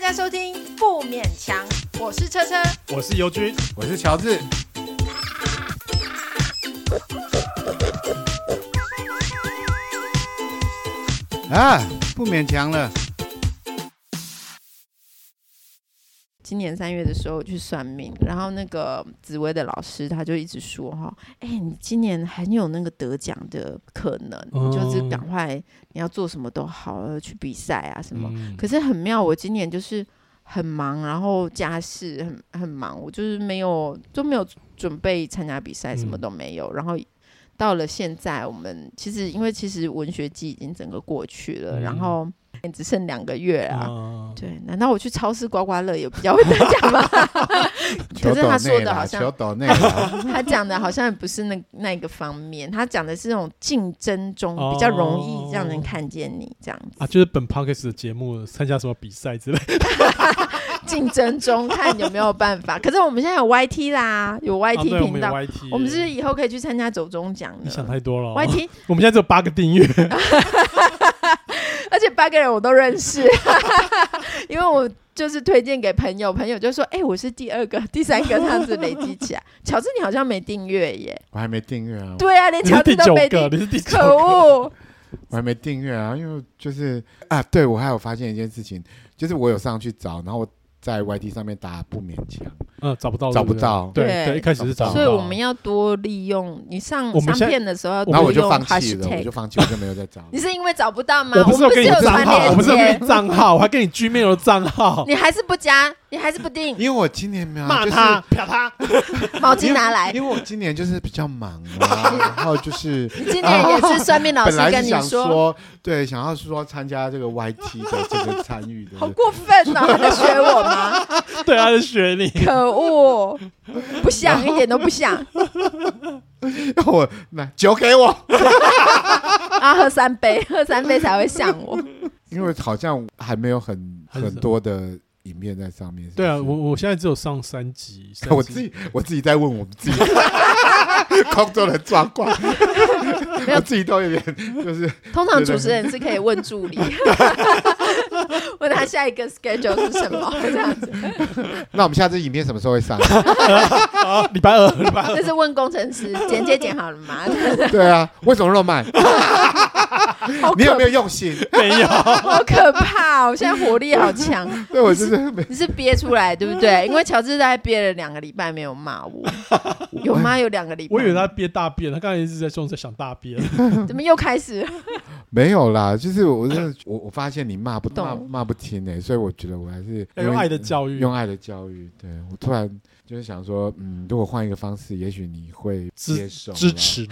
大家收听不勉强，我是车车，我是尤军，我是乔治。啊，不勉强了。今年三月的时候去算命，然后那个紫薇的老师他就一直说哈，哎，你今年很有那个得奖的可能，嗯、就是赶快你要做什么都好，去比赛啊什么。嗯、可是很妙，我今年就是很忙，然后家事很很忙，我就是没有都没有准备参加比赛，什么都没有。嗯、然后到了现在，我们其实因为其实文学季已经整个过去了，嗯、然后。只剩两个月啊！嗯、对，难道我去超市刮刮乐也比较会得奖吗？可是他说的好像，他讲的好像不是那那个方面，他讲的是那种竞争中比较容易让人看见你这样子啊，就是本 p o c k e t 的节目参加什么比赛之类的，竞争中看有没有办法。可是我们现在有 YT 啦，有 YT 频道，啊、我，我们是不是以后可以去参加走中奖？你想太多了，YT 我们现在只有八个订阅。而且八个人我都认识，因为我就是推荐给朋友，朋友就说：“哎、欸，我是第二个、第三个，这样子累积起来。”乔治，你好像没订阅耶？我还没订阅啊。对啊，连乔治都没订，你是第九个，可恶！我还没订阅啊，因为就是啊，对，我还有发现一件事情，就是我有上去找，然后我。在 YT 上面打不勉强，嗯，找不到，找不到，对对，一开始是找不到，所以我们要多利用你上上片的时候，然后我就放弃了，我就放弃，我就没有再找。你是因为找不到吗？我不是有给你账号，我不是有给你账号，我还给你 Gmail 的账号，你还是不加，你还是不定？因为我今年没有骂他，啪他，毛巾拿来。因为我今年就是比较忙啊，然后就是你今年也是算命老师跟你说，对，想要说参加这个 YT 的这个参与的，好过分啊！他在学我吗？对，他在学你。可恶，不像，一点都不像。我来酒给我，啊，喝三杯，喝三杯才会像我。因为好像还没有很很多的。影片在上面是是，对啊，我我现在只有上三集，三集。我自己我自己在问我们自己。工作的状况，我自己都有点就是。通常主持人是可以问助理，问他下一个 schedule 是什么 这样子。那我们下次影片什么时候会上？好，礼拜二，礼拜二。这是问工程师剪接剪好了吗？对啊，为什么那么慢？你有没有用心？没有，好可怕哦！我现在火力好强。对，我就是你是憋出来对不对？因为乔治在憋了两个礼拜没有骂我，有吗？有两个礼拜。我以为他憋大便，他刚才一直在说在想大便。怎么又开始？没有啦，就是我真的我我发现你骂不骂骂不听哎，所以我觉得我还是用爱的教育，用爱的教育。对，我突然就是想说，嗯，如果换一个方式，也许你会接受支持。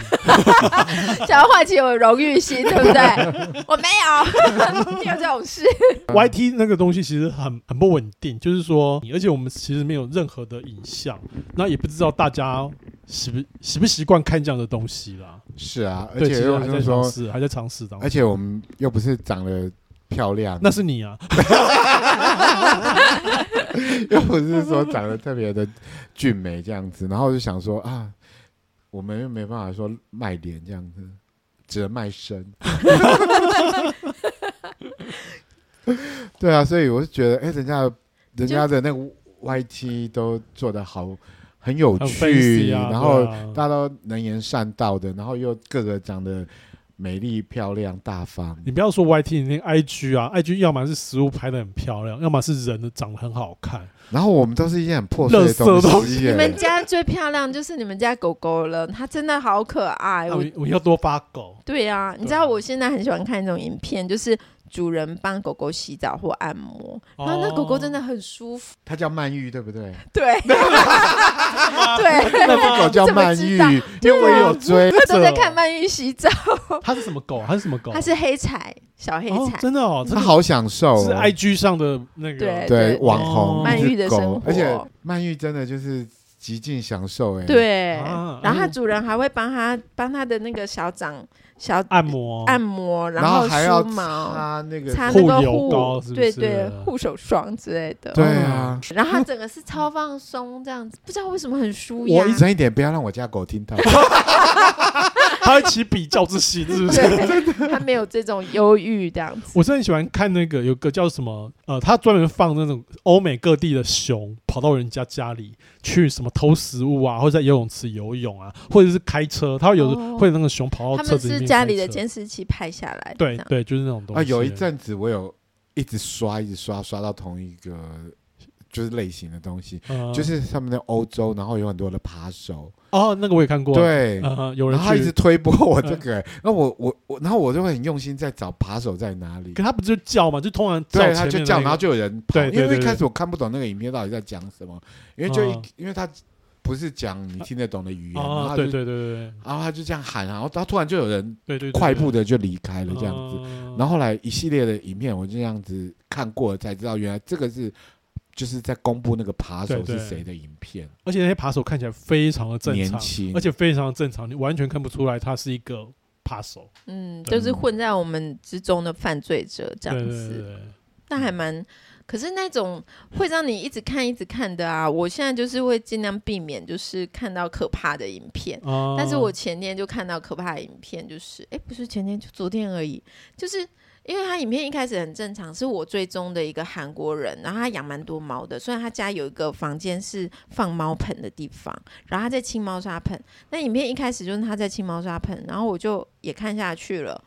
想要唤起我荣誉心，对不对？我没有，没有这种事。YT 那个东西其实很很不稳定，就是说，而且我们其实没有任何的影像，那也不知道大家习不习不习惯看这样的东西啦。是啊，而且又还在尝试，还在尝试当中。而且我们又不是长得漂亮，那是你啊，又不是说长得特别的俊美这样子，然后就想说啊，我们又没办法说卖脸这样子。只能卖身，对啊，所以我是觉得，哎、欸，人家人家的那个 YT 都做的好，很有趣，啊、然后大家都能言善道的，然后又各个长得美丽漂亮大方。你不要说 YT，你那 IG 啊，IG 要么是食物拍的很漂亮，要么是人的长得很好看。然后我们都是一些很破碎的东西。你们家最漂亮就是你们家狗狗了，它真的好可爱。我我要多发狗。对呀，你知道我现在很喜欢看一种影片，就是主人帮狗狗洗澡或按摩，然后那狗狗真的很舒服。它叫曼玉，对不对？对。对。那只狗叫曼玉，因为我有追。他都在看曼玉洗澡。它是什么狗？它是什么狗？它是黑柴，小黑柴。真的哦，它好享受。是 IG 上的那个对网红曼玉的生活，而且曼玉真的就是极尽享受哎。对，然后它主人还会帮他帮他的那个小长小按摩按摩，然后还要梳毛，擦那个擦那个护油膏是是对对护手霜之类的。对啊，然后他整个是超放松这样子，不知道为什么很舒我一整一点，不要让我家狗听到。他会起比较之心，是不是？他没有这种忧郁这样子。我是很喜欢看那个有个叫什么呃，他专门放那种欧美各地的熊跑到人家家里去什么偷食物啊，或者在游泳池游泳啊，或者是开车，他会有、哦、会有那个熊跑到车子里面。他们是家里的监视器拍下来的。对对，就是那种东西。啊，有一阵子我有一直刷，一直刷，刷到同一个。就是类型的东西，嗯、就是他们的欧洲，然后有很多的扒手哦，那个我也看过，对，嗯、有人他一直推播我这个、欸，那、嗯、我我我，然后我就会很用心在找扒手在哪里。可他不就叫吗？就通常对，他就叫，然后就有人跑。对，因为一开始我看不懂那个影片到底在讲什么，因为就一、嗯、因为他不是讲你听得懂的语言，啊、然后对对对对，然后他就这样喊，然后他突然就有人对对快步的就离开了这样子，然后后来一系列的影片我就这样子看过了，才知道原来这个是。就是在公布那个扒手是谁的影片，而且那些扒手看起来非常的正常，年轻，而且非常的正常，你完全看不出来他是一个扒手。嗯，就是混在我们之中的犯罪者这样子。那还蛮，可是那种会让你一直看一直看的啊，我现在就是会尽量避免，就是看到可怕的影片。哦、但是我前天就看到可怕的影片，就是哎，不是前天，就昨天而已，就是。因为他影片一开始很正常，是我追踪的一个韩国人，然后他养蛮多猫的，虽然他家有一个房间是放猫盆的地方，然后他在清猫砂盆。那影片一开始就是他在清猫砂盆，然后我就也看下去了，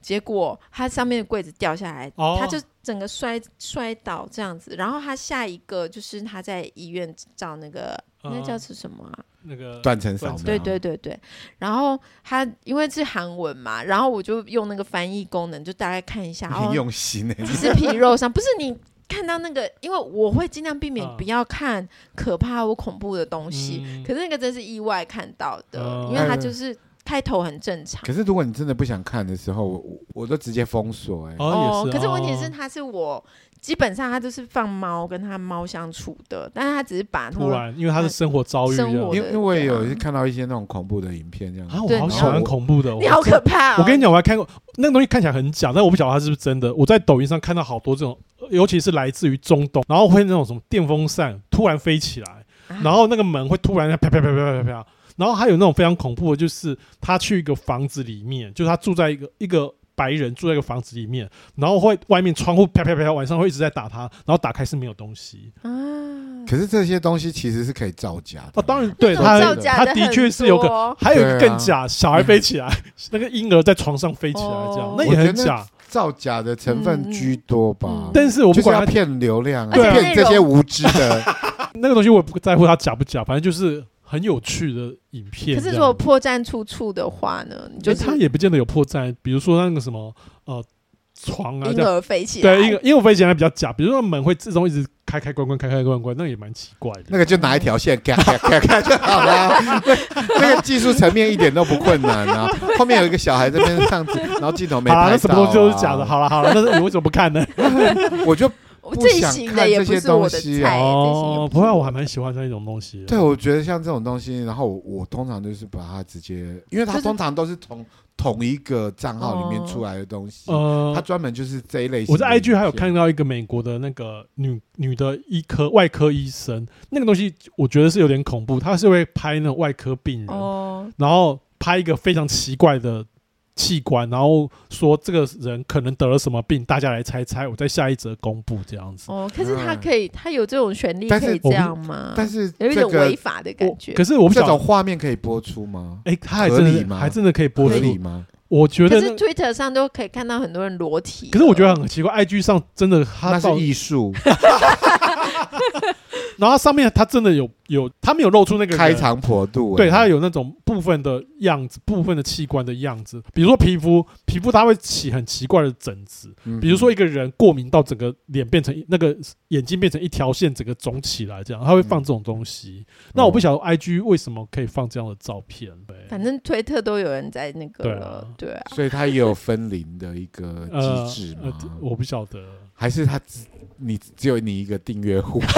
结果他上面的柜子掉下来，哦、他就整个摔摔倒这样子，然后他下一个就是他在医院照那个。那叫是什么啊？那个断层扫描。对对对对。然后它因为是韩文嘛，然后我就用那个翻译功能，就大概看一下。很用心呢、欸。只是 皮肉伤，不是你看到那个，因为我会尽量避免不要看可怕或恐怖的东西。嗯、可是那个真是意外看到的，嗯、因为它就是开头很正常。可是如果你真的不想看的时候，我我都直接封锁哎、欸。哦。可是问题是，它是我。基本上他就是放猫跟他猫相处的，但是他只是把突然，因为他是生活遭遇，因为因为我也有看到一些那种恐怖的影片这样。啊，我好喜欢恐怖的，你好可怕！我跟你讲，我还看过那个东西，看起来很假，但我不晓得它是不是真的。我在抖音上看到好多这种，尤其是来自于中东，然后会那种什么电风扇突然飞起来，然后那个门会突然啪啪啪啪啪啪啪，然后还有那种非常恐怖的，就是他去一个房子里面，就是他住在一个一个。白人住在一个房子里面，然后会外面窗户啪啪啪，晚上会一直在打他，然后打开是没有东西。啊，可是这些东西其实是可以造假的。哦，当然，对他，他的确是有个，还有一个更假，小孩飞起来，那个婴儿在床上飞起来，这样那也很假，造假的成分居多吧。但是我不管他骗流量，骗这些无知的，那个东西我也不在乎他假不假，反正就是。很有趣的影片。可是如果破绽处处的话呢？你就他也不见得有破绽。比如说那个什么呃床啊，婴儿飞起来，对，婴儿婴儿飞起来比较假。比如说门会自动一直开开关关开开关关，那个也蛮奇怪的。那个就拿一条线开开开开就好了。那个技术层面一点都不困难啊。后面有一个小孩在边上去，然后镜头没拍到。那什么东西都是假的。好了好了，那是 你为什么不看呢？我就。这一型的也不是我的菜哦，不过，我还蛮喜欢这一种东西。对，我觉得像这种东西，然后我，我通常就是把它直接，因为它通常都是从同一个账号里面出来的东西，呃，它专门就是这一类型。我在 IG 还有看到一个美国的那个女女的医科外科医生，那个东西我觉得是有点恐怖，他是会拍那种外科病人，哦，然后拍一个非常奇怪的。器官，然后说这个人可能得了什么病，大家来猜猜。我在下一则公布这样子。哦，可是他可以，他有这种权利可以这样吗？但是有一种违法的感觉。可是我不晓得这种画面可以播出吗？哎，他还真的还真的可以播出吗？我觉得，可是 Twitter 上都可以看到很多人裸体。可是我觉得很奇怪，IG 上真的他那是艺术。然后上面他真的有有，他没有露出那个开肠破肚，对他有那种部分的样子，部分的器官的样子，比如说皮肤，皮肤它会起很奇怪的疹子，比如说一个人过敏到整个脸变成那个眼睛变成一条线，整个肿起来这样，他会放这种东西。那我不晓得 IG 为什么可以放这样的照片？反正推特都有人在那个，对啊，所以他也有分龄的一个机制吗？我不晓得，还是他只你只有你一个订阅户。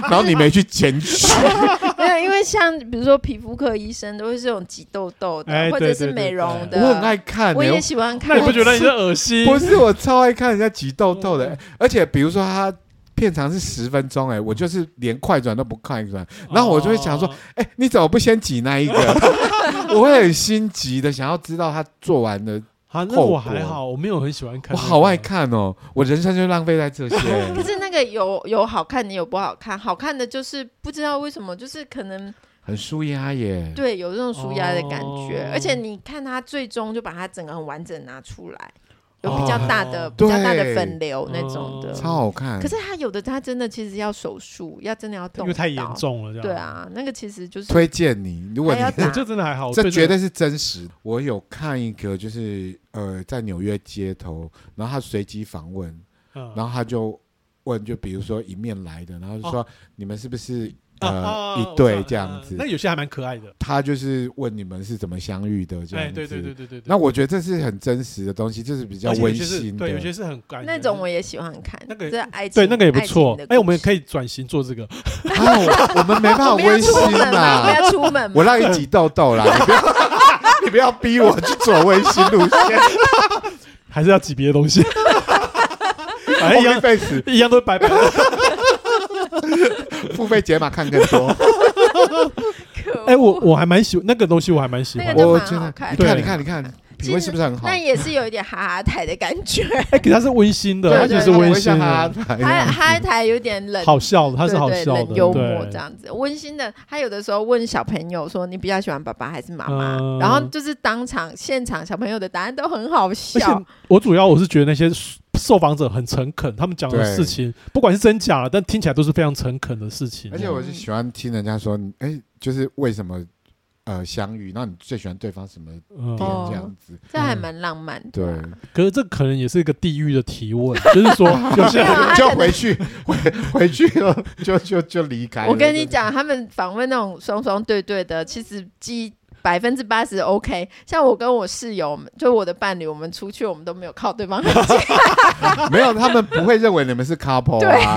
然后你没去检举，没有，因为像比如说皮肤科医生都会是这种挤痘痘的，哎、或者是美容的。我很爱看、欸，我也喜欢看。那你不觉得你是恶心？不是，我超爱看人家挤痘痘的、欸，而且比如说他片长是十分钟，哎，我就是连快转都不快转，然后我就会想说，哎、欸，你怎么不先挤那一个？我会很心急的想要知道他做完的。啊，那我还好，我没有很喜欢看、那个。我好爱看哦，我人生就浪费在这些。可是那个有有好看的，有不好看。好看的就是不知道为什么，就是可能很舒压耶。对，有这种舒压的感觉，哦、而且你看他最终就把它整个很完整拿出来。有比较大的、哦、比较大的粉瘤那种的，超好看。可是他有的，他真的其实要手术，要真的要动，因为太严重了。这样对啊，那个其实就是推荐你。如果你这 真的还好，这绝对是真实。我有看一个，就是呃，在纽约街头，然后他随机访问，嗯、然后他就问，就比如说迎面来的，然后就说、哦、你们是不是？呃，啊、一对这样子，那有些还蛮可爱的。他就是问你们是怎么相遇的这样子。对对对对对对。那我觉得这是很真实的东西，就是比较温馨的。对，有些是很感。那种我也喜欢看。那个爱情，对那个也不错。哎，我们也可以转型做这个。我们没办法 温馨嘛，不要出门。我让你挤痘痘啦，你不要，你不要逼我去走温馨路线，还是要挤别的东西。反正一样，一样都是白白的。付费解码看更多。哎，我我还蛮喜欢那个东西，我还蛮喜欢。我觉得你看，你看，你看，品味是不是很好？但也是有一点哈哈台的感觉。哎，给它是温馨的，而且是温馨的。哈哈哈台有点冷，好笑的，它是好笑的，幽默这样子，温馨的。他有的时候问小朋友说：“你比较喜欢爸爸还是妈妈？”然后就是当场现场小朋友的答案都很好笑。我主要我是觉得那些。受访者很诚恳，他们讲的事情不管是真假，但听起来都是非常诚恳的事情。而且我是喜欢听人家说，哎、欸，就是为什么呃相遇，那你最喜欢对方什么点这样子？哦、这还蛮浪漫的。对，可是这可能也是一个地狱的提问，就是说，就是就回去回 回去了，就就就离开。我跟你讲，他们访问那种双双对对的，其实基。百分之八十 OK，像我跟我室友，就我的伴侣，我们出去我们都没有靠对方很近，没有，他们不会认为你们是 couple 啊，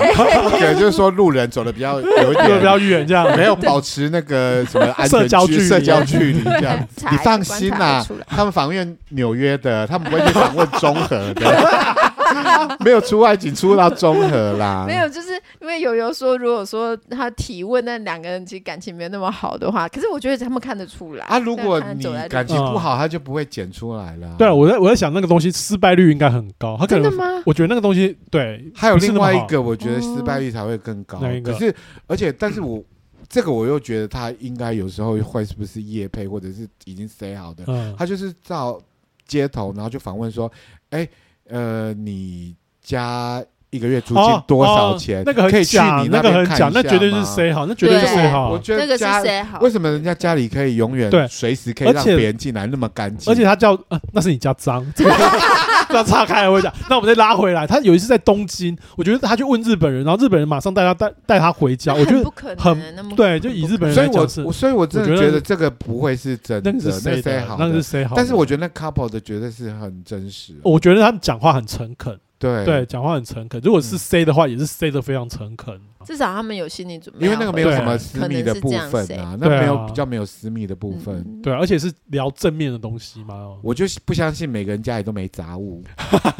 可能就是说路人走的比较有一点 比较远，这样。没有保持那个什么安全距社交距离。这样。你放心啦，他们访问纽约的，他们不会去访问中和的。没有出外景，出到中和啦。没有，就是因为有有说，如果说他提问，那两个人其实感情没有那么好的话，可是我觉得他们看得出来。啊，如果你感情不好，他就不会剪出来了。对，我在我在想那个东西失败率应该很高。他可能真的吗？我觉得那个东西对。还有另外一个，我觉得失败率才会更高。可是，而且，但是我 这个我又觉得他应该有时候会是不是夜配，或者是已经 say 好的。他就是到街头，然后就访问说，哎。呃，你家一个月租金多少钱？那个可以去你那边看一下，那绝对是谁好？那绝对是谁好？我觉得家为什么人家家里可以永远对随时可以让别人进来那么干净？而且他叫呃，那是你家脏，要岔开了我讲。那我们再拉回来，他有一次在东京，我觉得他去问日本人，然后日本人马上带他带带他回家。我觉得很对，就以日本人来讲，所以我所以我真的觉得这个不会是真的，那是谁好？那是谁好？但是我觉得那 couple 的绝对是很真实。我觉得他们讲话很诚恳。对对，讲话很诚恳。如果是 C 的话，也是 C 的非常诚恳。至少他们有心理准备，因为那个没有什么私密的部分啊，那没有比较没有私密的部分。对，而且是聊正面的东西嘛。我就不相信每个人家里都没杂物。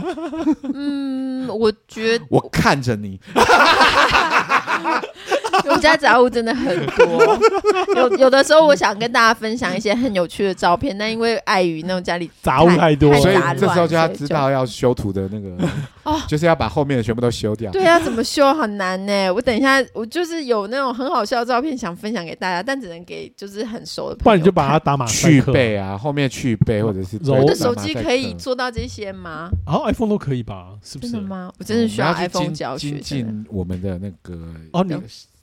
嗯，我觉得我看着你。我家杂物真的很多，有有的时候我想跟大家分享一些很有趣的照片，但因为碍于那种家里杂物太多，所以这时候就要知道要修图的那个哦，就是要把后面的全部都修掉。对啊，怎么修很难呢？我等一下，我就是有那种很好笑的照片想分享给大家，但只能给就是很熟的朋友。不然你就把它打马去背啊，后面去背或者是我的手机可以做到这些吗？哦，iPhone 都可以吧？是不是吗？我真的需要 iPhone 教学，进我们的那个哦你。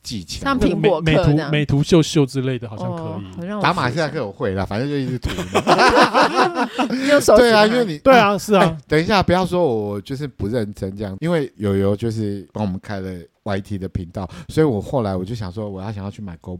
技巧，像苹果美图、美图秀秀之类的，好像可以。打马赛克我会啦，反正就一直涂。对啊，因为你对啊，是啊。等一下，不要说我就是不认真这样，因为友友就是帮我们开了 YT 的频道，所以我后来我就想说，我要想要去买 GoPro。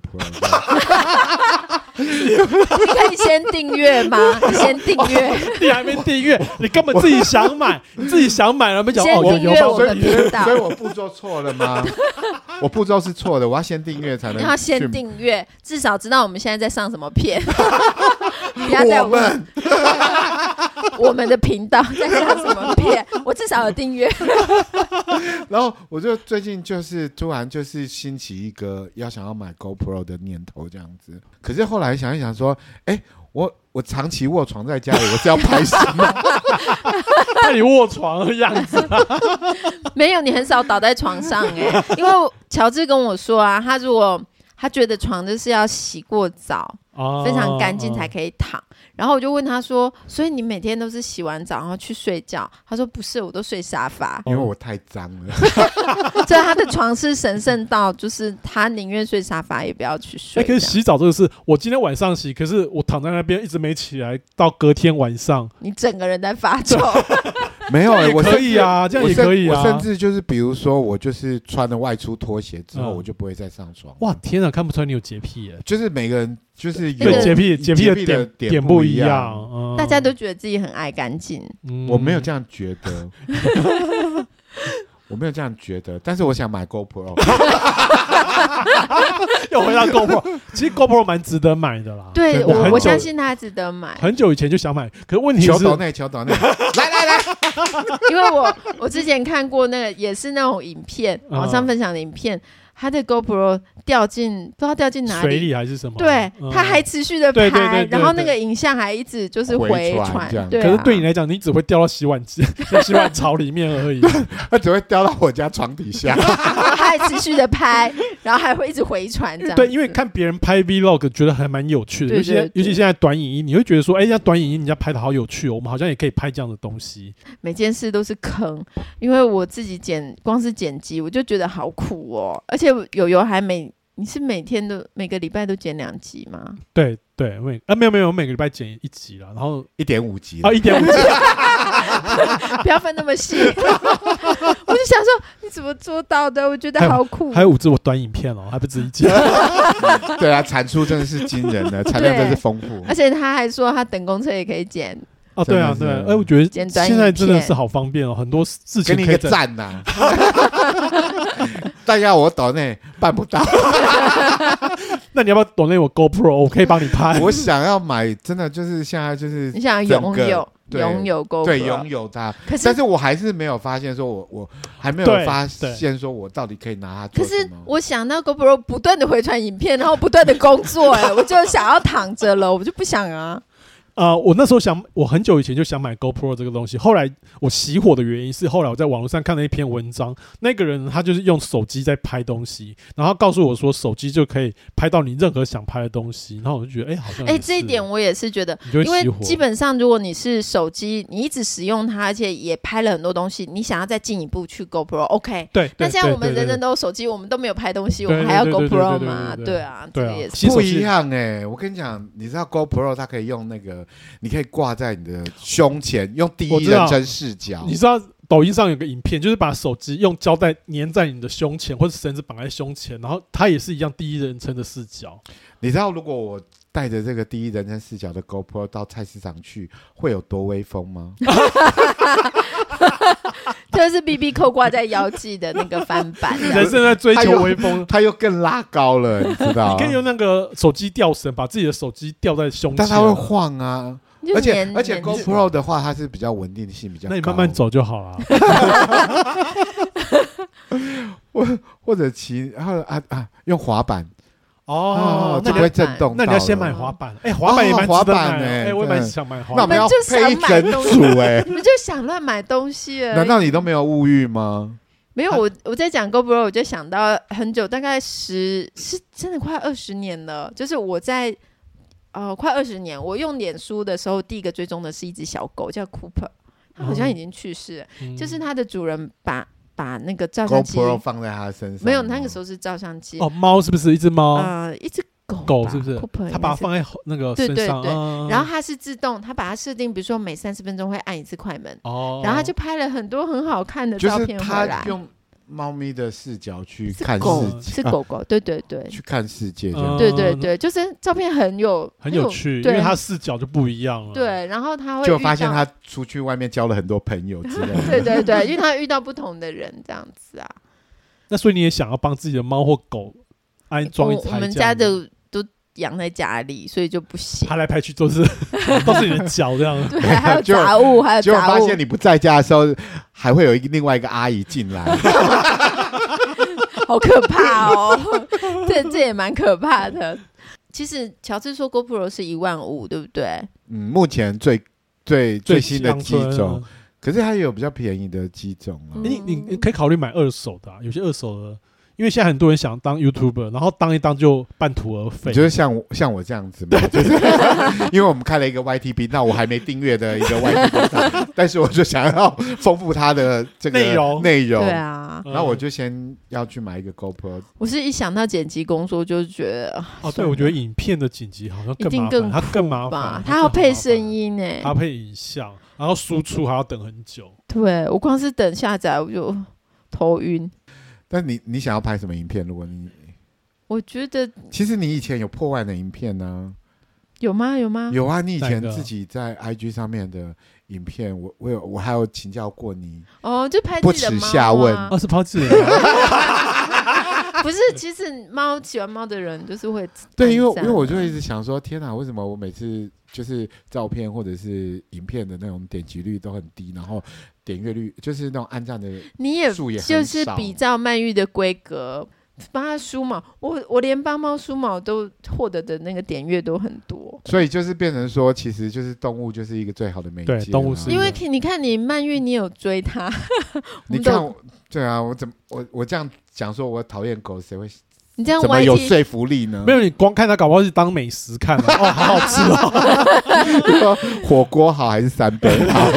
你可以先订阅吗？你先订阅，你还没订阅，你根本自己想买，你自己想买了没讲哦，我有，所以所以我步骤错了吗？我步骤是错的，我要先订阅才能。你要先订阅，至少知道我们现在在上什么片。不要在我们 我们的频道在上什么片，我至少有订阅。然后我就最近就是突然就是兴起一个要想要买 GoPro 的念头，这样子。可是后来想一想，说，哎，我我长期卧床在家里，我是要拍什么？看你卧床的样子，没有，你很少倒在床上哎。因为乔治跟我说啊，他如果他觉得床就是要洗过澡。非常干净才可以躺，然后我就问他说：“所以你每天都是洗完澡然后去睡觉？”他说：“不是，我都睡沙发，因为我太脏了。”所以他的床是神圣到，就是他宁愿睡沙发也不要去睡。可以洗澡这个事，我今天晚上洗，可是我躺在那边一直没起来，到隔天晚上，你整个人在发臭。没有，我可以啊，这样也可以啊。我甚至就是，比如说，我就是穿了外出拖鞋之后，我就不会再上床。哇，天哪，看不出来你有洁癖耶！就是每个人就是有洁癖，洁癖的点点不一样。大家都觉得自己很爱干净，我没有这样觉得，我没有这样觉得。但是我想买 GoPro，又回到 GoPro。其实 GoPro 蛮值得买的啦。对，我我相信它值得买。很久以前就想买，可是问题是，求岛内，求岛内，来来来。因为我我之前看过那个也是那种影片，网上分享的影片，他的 GoPro 掉进不知道掉进哪里，水里还是什么？对，他还持续的拍，然后那个影像还一直就是回传。对，可是对你来讲，你只会掉到洗碗机、洗碗槽里面而已，他只会掉到我家床底下。他还持续的拍，然后还会一直回传这样。对，因为看别人拍 Vlog 觉得还蛮有趣的，尤其尤其现在短影音，你会觉得说，哎，人家短影音人家拍的好有趣哦，我们好像也可以拍这样的东西。每件事都是坑，因为我自己剪，光是剪辑我就觉得好苦哦，而且有油还每，你是每天都每个礼拜都剪两集吗？对对，每啊没有没有，我每个礼拜剪一集了，然后一点五集啊，一点五集，不要分那么细。我就想说，你怎么做到的？我觉得好酷。还有五支我短影片哦，还不止一集。对啊，产出真的是惊人的，产量真是丰富。而且他还说，他等公车也可以剪。哦，对啊，对，哎，我觉得现在真的是好方便哦，很多事情可以给你一个赞呐。大家我抖内办不到，那你要不要抖内我 GoPro？我可以帮你拍。我想要买，真的就是现在就是你想要拥有拥有 GoPro，对，拥有它。可是，但是我还是没有发现，说我我还没有发现，说我到底可以拿它做。可是我想到 GoPro 不断的回传影片，然后不断的工作，哎，我就想要躺着了，我就不想啊。呃，我那时候想，我很久以前就想买 GoPro 这个东西。后来我熄火的原因是，后来我在网络上看了一篇文章，那个人他就是用手机在拍东西，然后告诉我说，手机就可以拍到你任何想拍的东西。然后我就觉得，哎、欸，好像哎、欸，这一点我也是觉得，因为基本上如果你是手机，你一直使用它，而且也拍了很多东西，你想要再进一步去 GoPro，OK？对。那现在我们人人都有手机，我们都没有拍东西，我们还要 GoPro 吗？对啊，对啊，也是不一样哎、欸。我跟你讲，你知道 GoPro 它可以用那个，你可以挂。在你的胸前，用第一人称视角。你知道抖音上有个影片，就是把手机用胶带粘在你的胸前，或者绳子绑在胸前，然后它也是一样第一人称的视角。你知道如果我带着这个第一人称视角的 GoPro 到菜市场去，会有多威风吗？这是 BB 扣挂在腰际的那个翻版。人生在追求微风，他又更拉高了，你知道？你可以用那个手机吊绳，把自己的手机吊在胸前，但它会晃啊。而且而且 GoPro 的话，它是比较稳定性比较高。那你慢慢走就好了。或或者骑，然后啊啊，用滑板哦，就不会震动。那你要先买滑板。哎，滑板也蛮滑板哎，哎，我也蛮想买滑板。那我们要配一整组哎，你们就想乱买东西。难道你都没有物欲吗？没有，我我在讲 GoPro，我就想到很久，大概十是真的快二十年了，就是我在。哦，快二十年。我用脸书的时候，第一个追踪的是一只小狗，叫 Cooper，它好像已经去世了。嗯、就是它的主人把把那个照相机放在他身上，没有，那个时候是照相机。哦，猫是不是一只猫？呃，一只狗，狗是不是它把它放在那个身上，对对对。嗯、然后它是自动，它把它设定，比如说每三十分钟会按一次快门。哦。然后他就拍了很多很好看的照片回来。猫咪的视角去看狗世界，是狗狗，对对对，去看世界，嗯对对对，就是照片很有很有趣，因对为它视角就不一样了。对，然后他会就发现遇到他出去外面交了很多朋友之类的。对对对，因为他遇到不同的人这样子啊。那所以你也想要帮自己的猫或狗安装一台？我我们家的都养在家里，所以就不行。拍来拍去都是 都是你的脚这样。对，还有杂物，还有结果发杂物。现你不在家的时候，还会有一个另外一个阿姨进来 好可怕哦！这这也蛮可怕的。其实乔治说 GoPro 是一万五，对不对？嗯，目前最最最新的机最种，可是它也有比较便宜的机种啊。你你可以考虑买二手的、啊，有些二手的，因为现在很多人想当 YouTuber，然后当一当就半途而废。就是像我像我这样子嘛，就是 因为我们开了一个 YT 频道，我还没订阅的一个 YT 频道，但是我就想要丰富它的这个内容内容。对啊，嗯然后我就先要去买一个 GoPro。我是一想到剪辑工作就觉得哦，对，我觉得影片的剪辑好像更麻烦，一定更它更麻吧烦，，它要配声音呢，它配影像，然后输出还要等很久。对我光是等下载我就头晕。但你你想要拍什么影片？如果你我觉得其实你以前有破万的影片呢、有吗？有吗？有啊，你以前哪个自己在 IG 上面的影片，我我有我还有请教过你。哦，就拍不耻自己的猫下问啊哦，是抛弃人，不是，其实猫喜欢猫的人就是会对，因为因为我就一直想说，天哪，为什么我每次就是照片或者是影片的那种点击率都很低，然后点阅率就是那种按赞的你也数也就是比照曼玉的规格，帮他梳毛，我我连帮猫梳毛都获得的那个点阅都很多，所以就是变成说，其实就是动物就是一个最好的媒介。对动物是因为你看你曼玉，你有追它，我们都你看我，对啊，我怎么我我这样讲说，我讨厌狗，谁会你这样怎么有说服力呢？没有你光看它，搞不好是当美食看、啊、哦，好好吃哦。火锅好还是三杯好？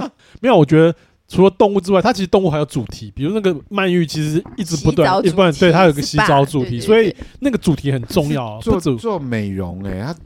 没有，我觉得除了动物之外，它其实动物还有主题，比如那个曼玉，其实一直不断，一直不断，对，它有个洗澡主题，所以那个主题很重要。做做美容哎、它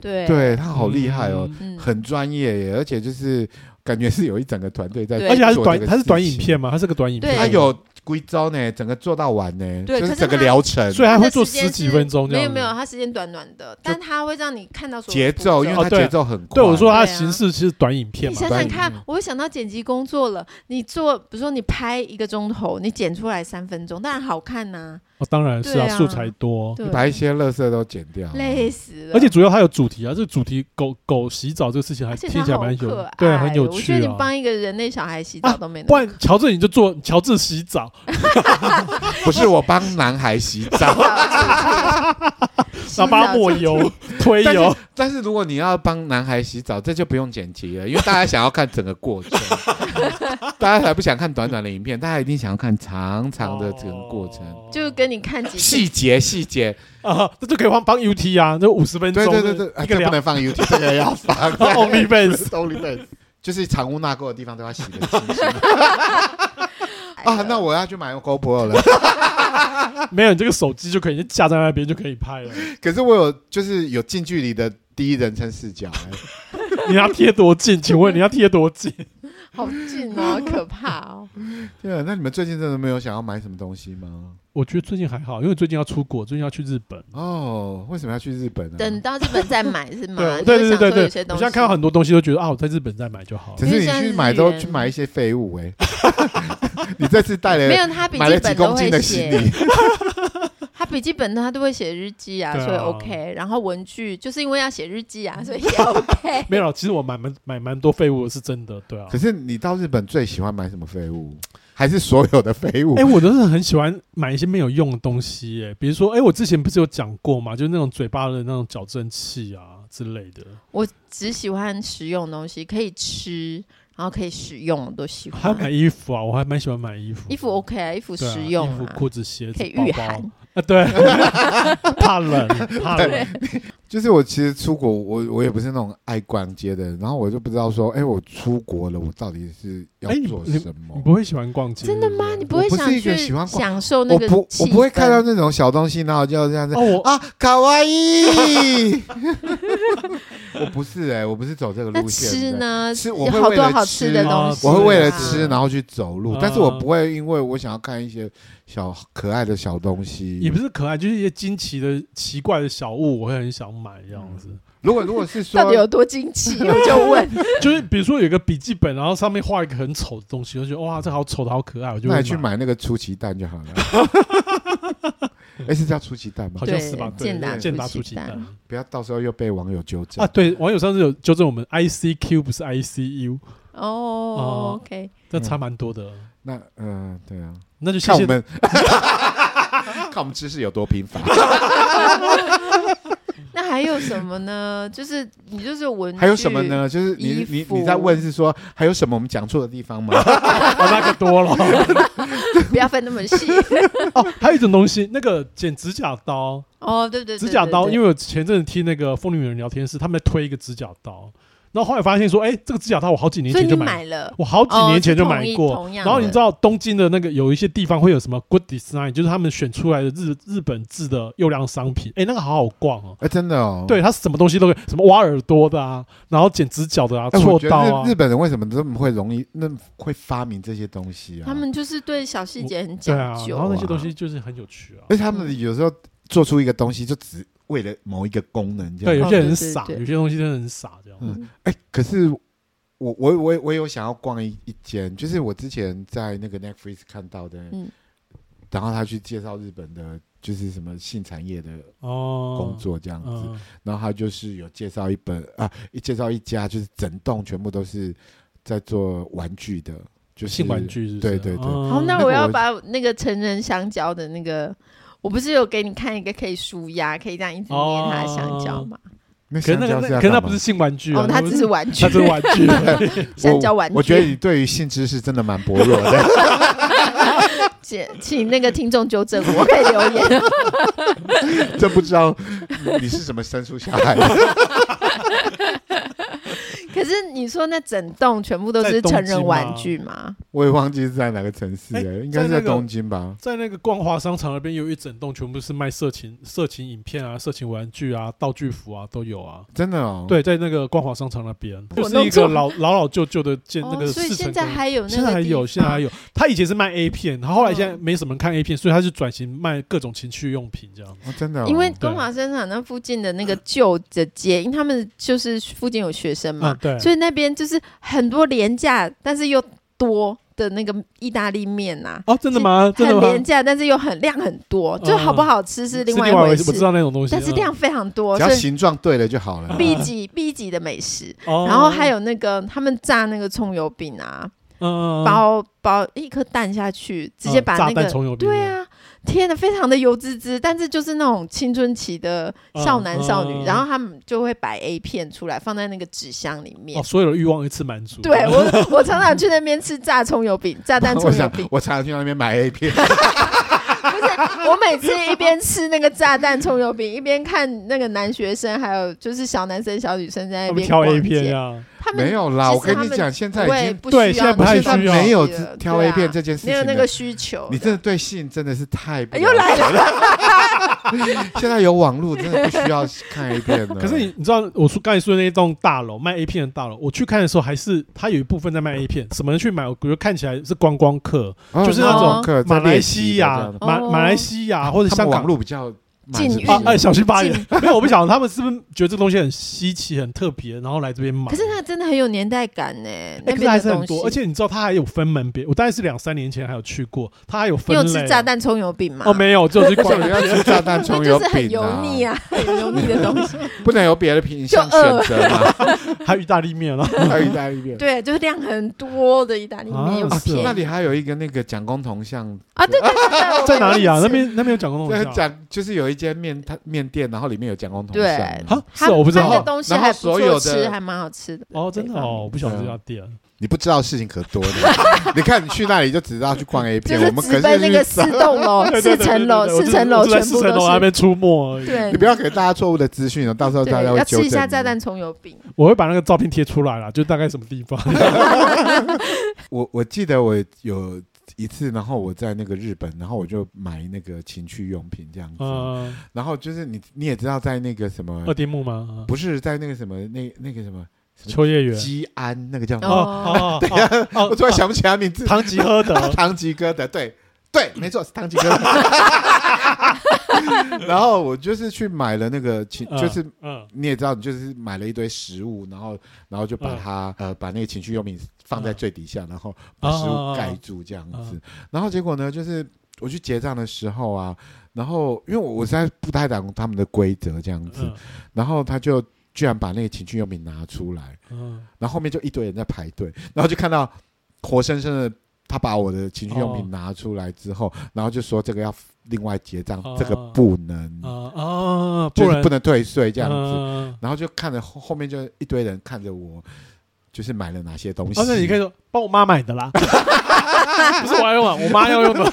对对它好厉害哦，嗯很专业耶，而且就是感觉是有一整个团队在而且它是这个短，它是短影片嘛，它是个短影片，对他有贵州呢，整个做到完呢，对就是整个疗程所以他会做十几分钟这样。没有没有，他时间短短的，但他会让你看到节奏，因为节奏很快。对我说，它对啊形式其实短影片你，想想看，我会想到剪辑工作了。你做，比如说你拍一个钟头，你剪出来三分钟，当然好看呐、哦，当然是啊，啊素材多，你把一些垃圾都剪掉，累死了。而且主要它有主题啊，这个主题狗狗洗澡这个事情还听起来蛮有爱，对，很有我觉趣啊。得你帮一个人类小孩洗澡都没那不么然乔治你就做乔治洗澡，不是我帮男孩洗澡。然后帮他抹油、推但是油，但是如果你要帮男孩洗澡，这就不用剪辑了，因为大家想要看整个过程，大家才不想看短短的影片，大家一定想要看长长的整个过程，哦就跟你看几次细节细节。啊，这就可以放帮 UT 啊，这五十分钟，对对对对，啊一个不能放 YouTube，这个要放 OnlyFans OnlyFans，就是藏污纳垢的地方都要洗的清清。啊，那我要去买 GoPro 了。没有你这个手机就可以架在那边就可以拍了，可是我有就是有近距离的第一人称视角、欸，你要贴多近？请问你要贴多近？好近哦，好可怕哦。对啊，那你们最近真的没有想要买什么东西吗？我觉得最近还好，因为最近要出国，最近要去日本。哦，为什么要去日本呢、等到日本再买是吗？对对对对对，有些东西我现在看到很多东西都觉得啊，我在日本再买就好了只。是你去买都去买一些废物哎、你这次带了没有，他笔买了几记本都会公斤的行写，李，他笔记本他都会写日记啊，啊所以 OK。然后文具就是因为要写日记啊，所以也 OK。没有，其实我买蛮买蛮多废物的，是真的，对啊可。是你到日本最喜欢买什么废物？还是所有的废物？哎、我都是很喜欢买一些没有用的东西，哎，比如说，哎、我之前不是有讲过嘛，就是那种嘴巴的那种矫正器啊之类的，我只喜欢实用的东西，可以吃，然后可以使用，我都喜欢。还有买衣服啊，我还蛮喜欢买衣服。衣服 OK 啊，衣服实用衣服、啊，裤子、鞋子、可以包包御寒。啊，对，怕冷，怕冷。就是我其实出国，我我也不是那种爱逛街的，然后我就不知道说，哎，我出国了，我到底是要做什么？你不会喜欢逛街？真的吗？你不会想去享受那个？我不，我不会看到那种小东西，然后就这样子。哦，啊，卡哇伊！我不是哎，我不是走这个路线。吃呢？吃我会好多好吃的东西，我会为了吃然后去走路，但是我不会因为我想要看一些小可爱的小东西，也不是可爱，就是一些惊奇的奇怪的小物，我会很想买这样子。如果如果是说到底有多惊奇，我就问，就是比如说有个笔记本，然后上面画一个很丑的东西，我觉得哇，这好丑的好可爱，我就买去买那个出奇蛋就好了。哎，是叫出奇蛋吗？好像是吧？健达健达出奇蛋，不要到时候又被网友纠正啊！对，网友上次有纠正我们，I C Q 不是 I C U 哦。OK，这差蛮多的。那嗯，对啊，那就看我们 看我们知识有多贫乏。那还有什么呢？就是你就是文，还有什么呢？就是你你你在问是说还有什么我们讲错的地方吗？那个多了，不要分那么细。哦，还有一种东西，那个剪指甲刀。哦，对对，指甲刀，因为我前阵子听那个疯女人聊天室，他们在推一个指甲刀。然后后来发现说，哎，这个指甲套我好几年前就买了，我好几年前就买过。然后你知道东京的那个有一些地方会有什么 Good Design，就是他们选出来的日日本制的优良商品。哎，那个好好逛哦。哎，真的哦。对，它什么东西都可以，什么挖耳朵的啊，然后剪指甲的啊，銼刀啊。日本人为什么这么会容易那会发明这些东西啊？他们就是对小细节很讲究。然后那些东西就是很有趣啊。而且他们有时候做出一个东西就只。为了某一个功能，这样。对，有些人很傻，有些东西真的很傻，这样。嗯，哎，可是我我我我有想要逛一一间，就是我之前在那个 Netflix 看到的，嗯，然后他去介绍日本的，就是什么性产业的哦。工作这样子，然后他就是有介绍一本啊，一介绍一家，就是整栋全部都是在做玩具的，就是性玩具，对对对。好，那我要把那个成人香蕉的那个。我不是有给你看一个可以舒压，可以这样一直捏它的香蕉吗？可是那个，可是那不是性玩具哦，它只是玩具，它是玩具，香蕉玩具。我觉得你对于性知识真的蛮薄弱的。请请那个听众纠正我，可以留言。真不知道你是怎么生出小孩的。可是你说那整栋全部都是成人玩具吗？我也忘记是在哪个城市了，应该是在东京吧。在那个光华商场那边有一整栋，全部是卖色情、色情影片啊、色情玩具啊、道具服啊都有啊。真的哦。对，在那个光华商场那边，就是一个老老老旧旧的建那个。所以现在还有那个。现在还有，现在还有。他以前是卖 A 片，他后后来现在没什么人看 A 片，所以他就转型卖各种情趣用品这样。哦，真的。因为光华商场那附近的那个旧的街，因为他们就是附近有学生嘛。对，所以那边就是很多廉价，但是又多的那个意大利面呐。哦，真的吗？很廉价，但是又很量很多，就好不好吃是另外一回事。我知道那种东西，但是量非常多，只要形状对了就好了。B 级 B 级的美食，然后还有那个他们炸那个葱油饼啊，包包一颗蛋下去，直接把那个对啊。天呐，非常的油滋滋，但是就是那种青春期的少男少女，然后他们就会摆 A 片出来，放在那个纸箱里面，哦所有的欲望一次满足。对我，我常常去那边吃炸葱油饼、炸 弹葱油饼。我常常去那边买 A 片。不是，我每次一边吃那个炸弹葱油饼，一边看那个男学生，还有就是小男生、小女生在那边挑 A 片啊。没有啦，我跟你讲，现在已经对，现在不太需要，没有挑 A 片这件事情，没有那个需求。你真的对性真的是太又来了。现在有网络，真的不需要看 A 片了。可是你你知道，我说刚才说的那栋大楼卖 A 片的大楼，我去看的时候，还是它有一部分在卖 A 片。什么人去买？我觉得看起来是观光客，就是那种马来西亚、马马来西亚或者香港网络比较。禁啊！哎，小心发言。没有，我不晓得他们是不是觉得这个东西很稀奇、很特别，然后来这边买。可是它真的很有年代感呢。那边还是很多，而且你知道它还有分门别。我大概是两三年前还有去过，它还有分类。你有吃炸弹葱油饼吗？哦，没有，就是逛 要吃炸弹葱油 饼，就是很油腻啊，很油腻的东西。不能有别的品相选择吗？还有意大利面了，还有意大利面。对，就是量很多的意大利面。那里还有一个那个蒋公铜像啊？对对对，在哪里啊？那边那边有蒋公铜像。蒋就是有一。一间面摊面店，然后里面有蒋公铜对蒜。哈，是我不知道。东西还不所有吃，还蛮好吃的。哦，真的哦，我不晓得这家店。你不知道事情可多了。你看你去那里就只知道去逛 A 片，我们可是那个四栋楼、四层楼、四层楼全部都是那边出没。对，你不要给大家错误的资讯哦，到时候大家会要吃一下炸弹葱油饼。我会把那个照片贴出来了，就大概什么地方。我我记得我有一次，然后我在那个日本，然后我就买那个情趣用品这样子。然后就是你你也知道，在那个什么二丁目吗？不是在那个什么那那个什么。秋叶原、吉安那个叫什么？哦，对呀，我突然想不起来名字。唐吉诃德，唐吉诃德，对对，没错，是唐吉诃德。然后我就是去买了那个，情，就是你也知道，你就是买了一堆食物，然后然后就把它呃把那个情趣用品放在最底下，然后把食物盖住这样子。然后结果呢，就是我去结账的时候啊，然后因为我我实在不太懂他们的规则这样子，然后他就。居然把那个情趣用品拿出来，嗯，然后后面就一堆人在排队，然后就看到活生生的他把我的情趣用品拿出来之后，然后就说这个要另外结账，这个不能，啊，就是不能退税这样子，然后就看着后后面就一堆人看着我，就是买了哪些东西，而且你可以说帮我妈买的啦，不是我要用啊，我妈要用的，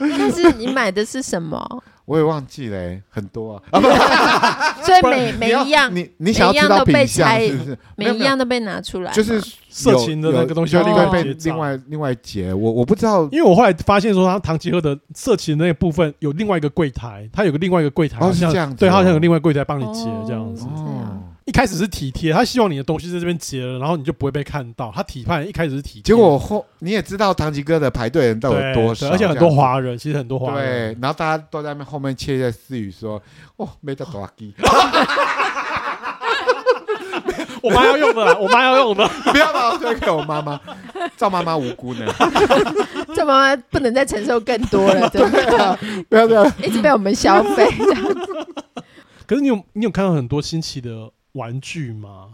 但是你买的是什么？我也忘记了，很多啊，所以每每一样，你你想要知道品相是不是？每一样都被拿出来，就是色情的那个东西，另外被另外另外结。我我不知道，因为我后来发现说，他唐吉诃德色情的那个部分有另外一个柜台，他有个另外一个柜台，好像这样子，对，他好像有另外柜台帮你结这样子。一开始是体贴，他希望你的东西在这边结了，然后你就不会被看到。他体判一开始是体贴，结果后你也知道唐吉哥的排队人都有多少，而且很多华人，其实很多华人。对，然后大家都在那后面窃窃私语说：“哦，没得多给。”我妈要用的，我妈要用的，不要把我推给我妈妈。赵妈妈无辜呢，赵妈妈不能再承受更多了，对啊，不要这样，一直被我们消费。可是你有你有看到很多新奇的玩具吗？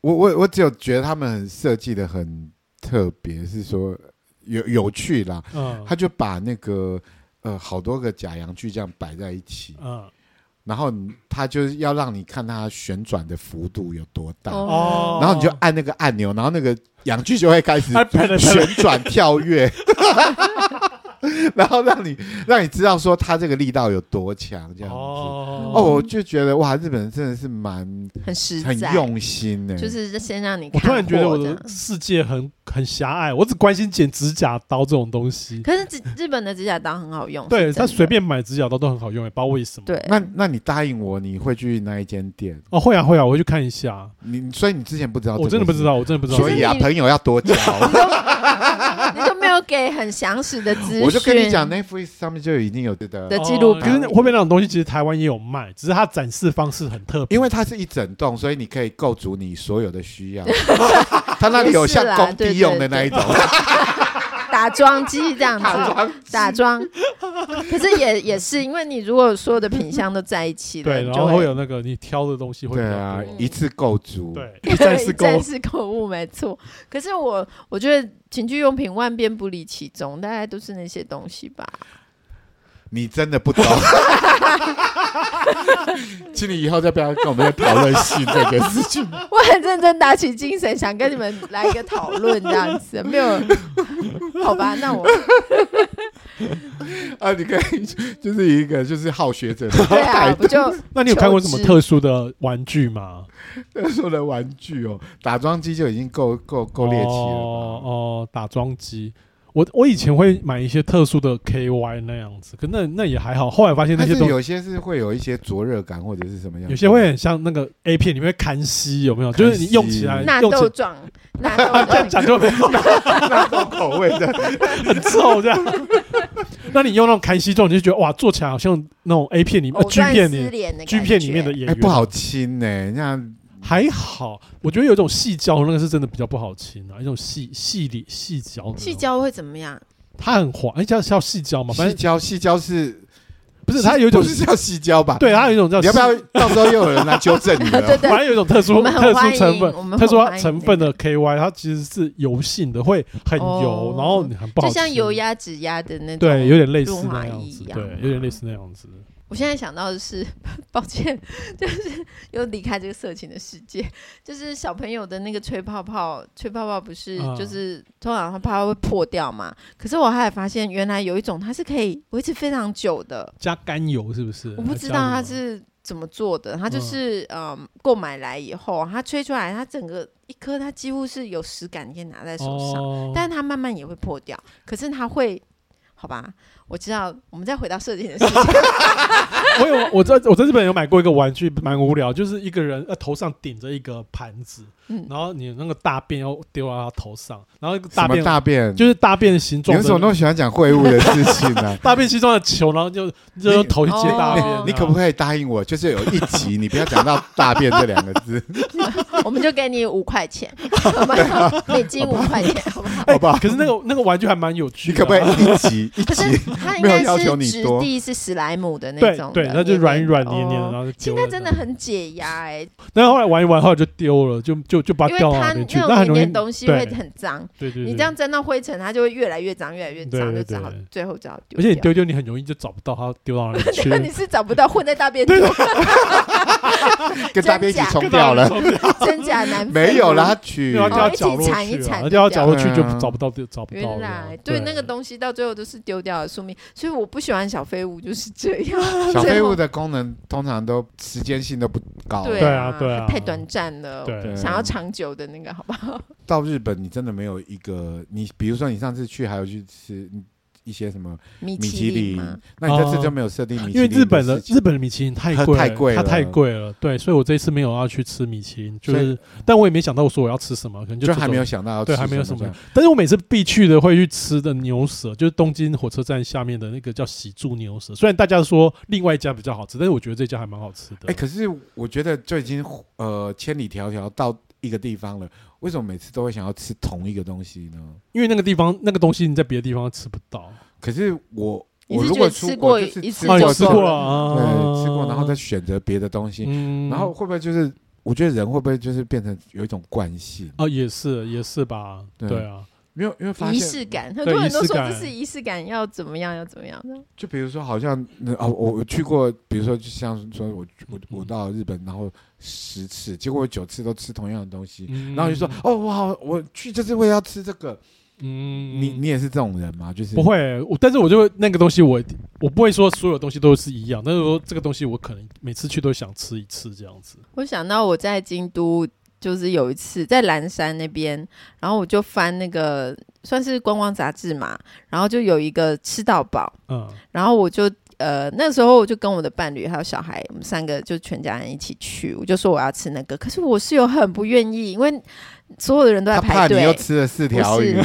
我我我只有觉得他们很设计的很特别，是说有有趣啦。嗯，他就把那个呃好多个假阳具这样摆在一起，嗯，然后他就是要让你看它旋转的幅度有多大，哦，然后你就按那个按钮，然后那个阳具就会开始 旋转跳跃。然后让你让你知道说他这个力道有多强，这样子哦，哦，我就觉得哇，日本人真的是蛮很实在、很用心的，就是先让你。我突然觉得我的世界很很狭隘，我只关心剪指甲刀这种东西。可是日日本的指甲刀很好用，对他随便买指甲刀都很好用，也不知道为什么。对，那那你答应我，你会去那一间店？哦，会啊会啊，我会去看一下。你所以你之前不知道，我真的不知道，我真的不知道。所以啊，朋友要多交。给很详实的资讯，我就跟你讲，Netflix 上面就已经有的的记录片。可是会不会那种东西，其实台湾也有卖，只是它展示方式很特别。因为它是一整栋，所以你可以构筑你所有的需要。它那里有像工地用的那一种。打桩机 这样子，打桩，可是也也是，因为你如果所有的品相都在一起，对，然后会有那个你挑的东西会，对啊，一次购足，对，一站式购，一站购物没错。可是我我觉得情趣用品万变不离其宗，大概都是那些东西吧。你真的不懂，请你以后再不要跟我们讨论性这个事情。我很认真打起精神，想跟你们来一个讨论，这样子没有？好吧，那我 啊，你可以就是一个就是好学者的对啊，不就？那你有看过什么特殊的玩具吗？特殊的玩具哦，打桩机就已经够够够猎奇了哦。哦，打桩机。我我以前会买一些特殊的 KY 那样子，可那那也还好。后来发现那些东西有些是会有一些灼热感或者是什么样，有些会很像那个 A 片里面看吸有没有？就是你用起来纳豆状，纳豆状讲究没有 纳豆口味的，很臭这样。那你用那种看吸状，你就觉得哇，做起来好像那种 A 片里面、G 片里、G 片里面的演员，不好亲呢，那。还好，我觉得有一种细胶，那个是真的比较不好清啊，一种细细里细胶。细胶会怎么样？它很滑，哎，叫叫细胶嘛？矽胶，细胶是不是？它有一种是叫细胶吧？对，它有一种叫。你要不要到时候又有人来纠正你？对对，反正有一种特殊特殊成分，特殊成分的 KY，它其实是油性的，会很油，然后你很不好。就像油压、指压的那种，对，有点类似那样子，对，有点类似那样子。我现在想到的是，抱歉，就是又离开这个色情的世界。就是小朋友的那个吹泡泡，吹泡泡不是就是通常它泡泡会破掉嘛？可是我还发现，原来有一种它是可以维持非常久的，加甘油是不是？我不知道它是怎么做的。它就是嗯，购买来以后，它吹出来，它整个一颗它几乎是有实感，你可以拿在手上，哦、但是它慢慢也会破掉。可是它会，好吧？我知道，我们再回到设计的事情。我有我在我在日本有买过一个玩具，蛮无聊，就是一个人呃头上顶着一个盘子，嗯，然后你那个大便要丢到他头上，然后大便大便就是大便形状。你为什么那么喜欢讲秽物的事情呢？大便形状的球，然后就就用头去接大便。你可不可以答应我，就是有一集你不要讲到大便这两个字，我们就给你五块钱，美金五块钱，好不好？好吧。可是那个那个玩具还蛮有趣，你可不可以一集一集？它应该是质地是史莱姆的那种，对，那就软软黏黏的，然后现在真的很解压哎。但后来玩一玩，后来就丢了，就就就把它掉到那边去。那很容易东西会很脏，对对，你这样沾到灰尘，它就会越来越脏，越来越脏，就只好最后只好丢。而且你丢丢，你很容易就找不到它丢到哪里 去。你是找不到，混在大便里，跟大便一起冲掉了，真假难分。没有啦，取掉到角落去，掉到角落去就找不到，找不到。原来对那个东西到最后都是丢掉的宿命。所以我不喜欢小废物，就是这样。小废物的功能通常都时间性都不高，对啊，对啊，太短暂了。对，想要长久的那个，好不好？到日本，你真的没有一个你，比如说你上次去还有去吃。一些什么米其林？那你这次就没有设定米其林？因为日本的日本的米其林太贵，太贵，它太贵了。对，所以我这一次没有要去吃米其林，就是，但我也没想到我说我要吃什么，可能就还没有想到要吃，对，还没有什么。但是我每次必去的会去吃的牛舌，就是东京火车站下面的那个叫喜住牛舌。虽然大家说另外一家比较好吃，但是我觉得这家还蛮好吃的。哎，可是我觉得就已经呃千里迢迢到一个地方了，为什么每次都会想要吃同一个东西呢？因为那个地方那个东西你在别的地方吃不到。可是我，我如果吃过一次，对，吃过，对，吃过，然后再选择别的东西，然后会不会就是，我觉得人会不会就是变成有一种惯性哦？也是，也是吧，对啊，没有，因为发现仪式感，很多人都说这是仪式感，要怎么样，要怎么样。就比如说，好像哦，我我去过，比如说，就像说我我我到日本，然后十次，结果我九次都吃同样的东西，然后就说哦，我好，我去这次我也要吃这个。嗯，你你也是这种人吗？就是不会，我但是我就会那个东西我，我我不会说所有东西都是一样，但是说这个东西我可能每次去都想吃一次这样子。我想到我在京都，就是有一次在岚山那边，然后我就翻那个算是观光杂志嘛，然后就有一个吃到饱，嗯，然后我就呃那时候我就跟我的伴侣还有小孩，我们三个就全家人一起去，我就说我要吃那个，可是我室友很不愿意，因为。所有的人都在排队，你又吃了四条鱼，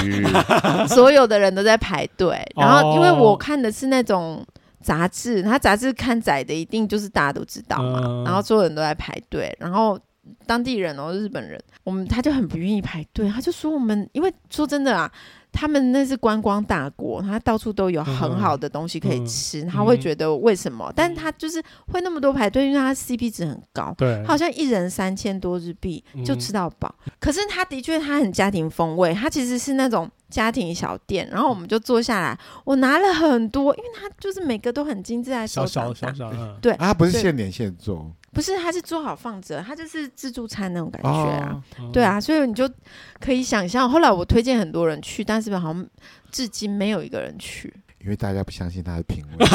所有的人都在排队。然后，因为我看的是那种杂志，他杂志刊载的一定就是大家都知道嘛。然后所有人都在排队，然后当地人哦，日本人，我们他就很不愿意排队，他就说我们，因为说真的啊。他们那是观光大国，他到处都有很好的东西可以吃，嗯、他会觉得为什么？嗯、但是他就是会那么多排队，因为他 CP 值很高，对，好像一人三千多日币就吃到饱。嗯、可是他的确他很家庭风味，他其实是那种家庭小店，然后我们就坐下来，我拿了很多，因为它就是每个都很精致啊，小小小小，对，啊，他不是现点现做。不是，它是做好放着，它就是自助餐那种感觉啊，对啊，所以你就可以想象。后来我推荐很多人去，但是好像至今没有一个人去。因为大家不相信他的品味。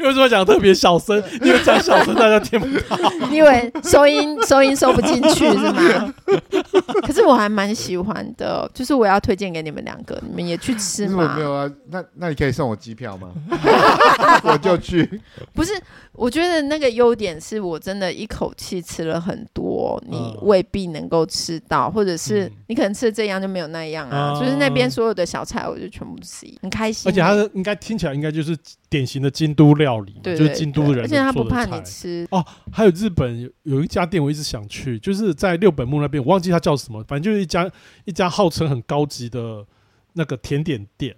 为什么讲特别小声？因为讲小声大家听不到。你以为收音收音收不进去是吗？可是我还蛮喜欢的，就是我要推荐给你们两个，你们也去吃吗？没有啊，那那你可以送我机票吗？我就去。不是，我觉得那个优点是我真的一口气吃了很多，你未必能够吃到，或者是你可能吃这样就没有那样啊。就是那边所有的小菜，我就全部。很开心，而且它应该听起来应该就是典型的京都料理，就是京都人，而且他不怕你吃哦。还有日本有有一家店我一直想去，就是在六本木那边，我忘记它叫什么，反正就是一家一家号称很高级的那个甜点店。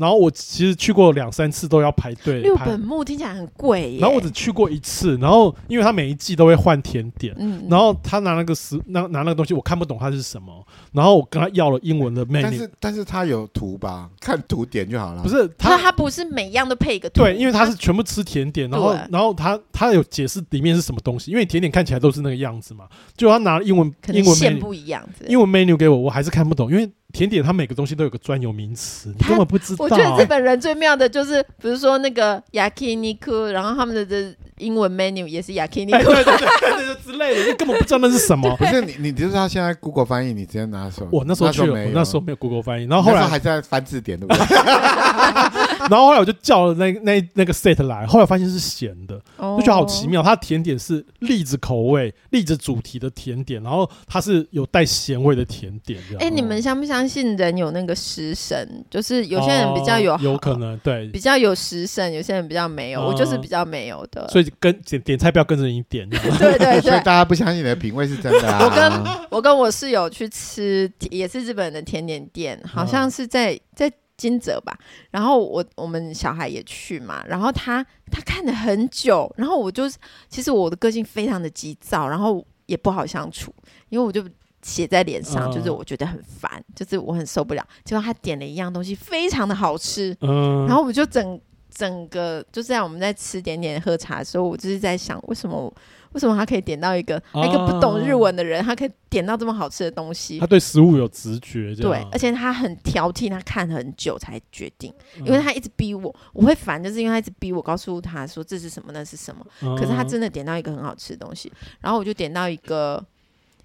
然后我其实去过两三次都要排队。六本木听起来很贵，然后我只去过一次，然后因为他每一季都会换甜点，嗯，然后他拿那个食拿拿那个东西，我看不懂它是什么，然后我跟他要了英文的 menu，但是但是他有图吧，看图点就好了。不是他他不是每样都配一个图，对，因为他是全部吃甜点，然后然后他他有解释里面是什么东西，因为甜点看起来都是那个样子嘛，就他拿了英文英文 menu 不一样，英文 menu 给我，我还是看不懂，因为。甜点，它每个东西都有个专有名词，你根本不知道。我觉得日本人最妙的就是，比如说那个 yakiniku，然后他们的这英文 menu 也是 yakiniku，对对对，对之类的，你根本不知道那是什么。不是你，你就是他现在 Google 翻译，你直接拿手。我那时候去了，我那时候没有 Google 翻译，然后后来还在翻字典，对不对？然后后来我就叫了那那那个 set 来，后来发现是咸的，就觉得好奇妙。它的甜点是栗子口味、栗子主题的甜点，然后它是有带咸味的甜点。哎，你们相不相信人有那个食神？就是有些人比较有，有可能对，比较有食神，有些人比较没有。我就是比较没有的，所以跟点点菜不要跟着你点。对对对，所以大家不相信你的品味是真的啊。我跟我跟我室友去吃，也是日本人的甜点店，好像是在在。金泽吧，然后我我们小孩也去嘛，然后他他看了很久，然后我就其实我的个性非常的急躁，然后也不好相处，因为我就写在脸上，就是我觉得很烦，就是我很受不了。结果他点了一样东西，非常的好吃，嗯然后我就整整个就是在我们在吃点点喝茶的时候，我就是在想为什么。为什么他可以点到一个一个不懂日文的人，他可以点到这么好吃的东西？他对食物有直觉，对，而且他很挑剔，他看很久才决定，因为他一直逼我，我会烦，就是因为他一直逼我告诉他说这是什么，那是什么。可是他真的点到一个很好吃的东西，然后我就点到一个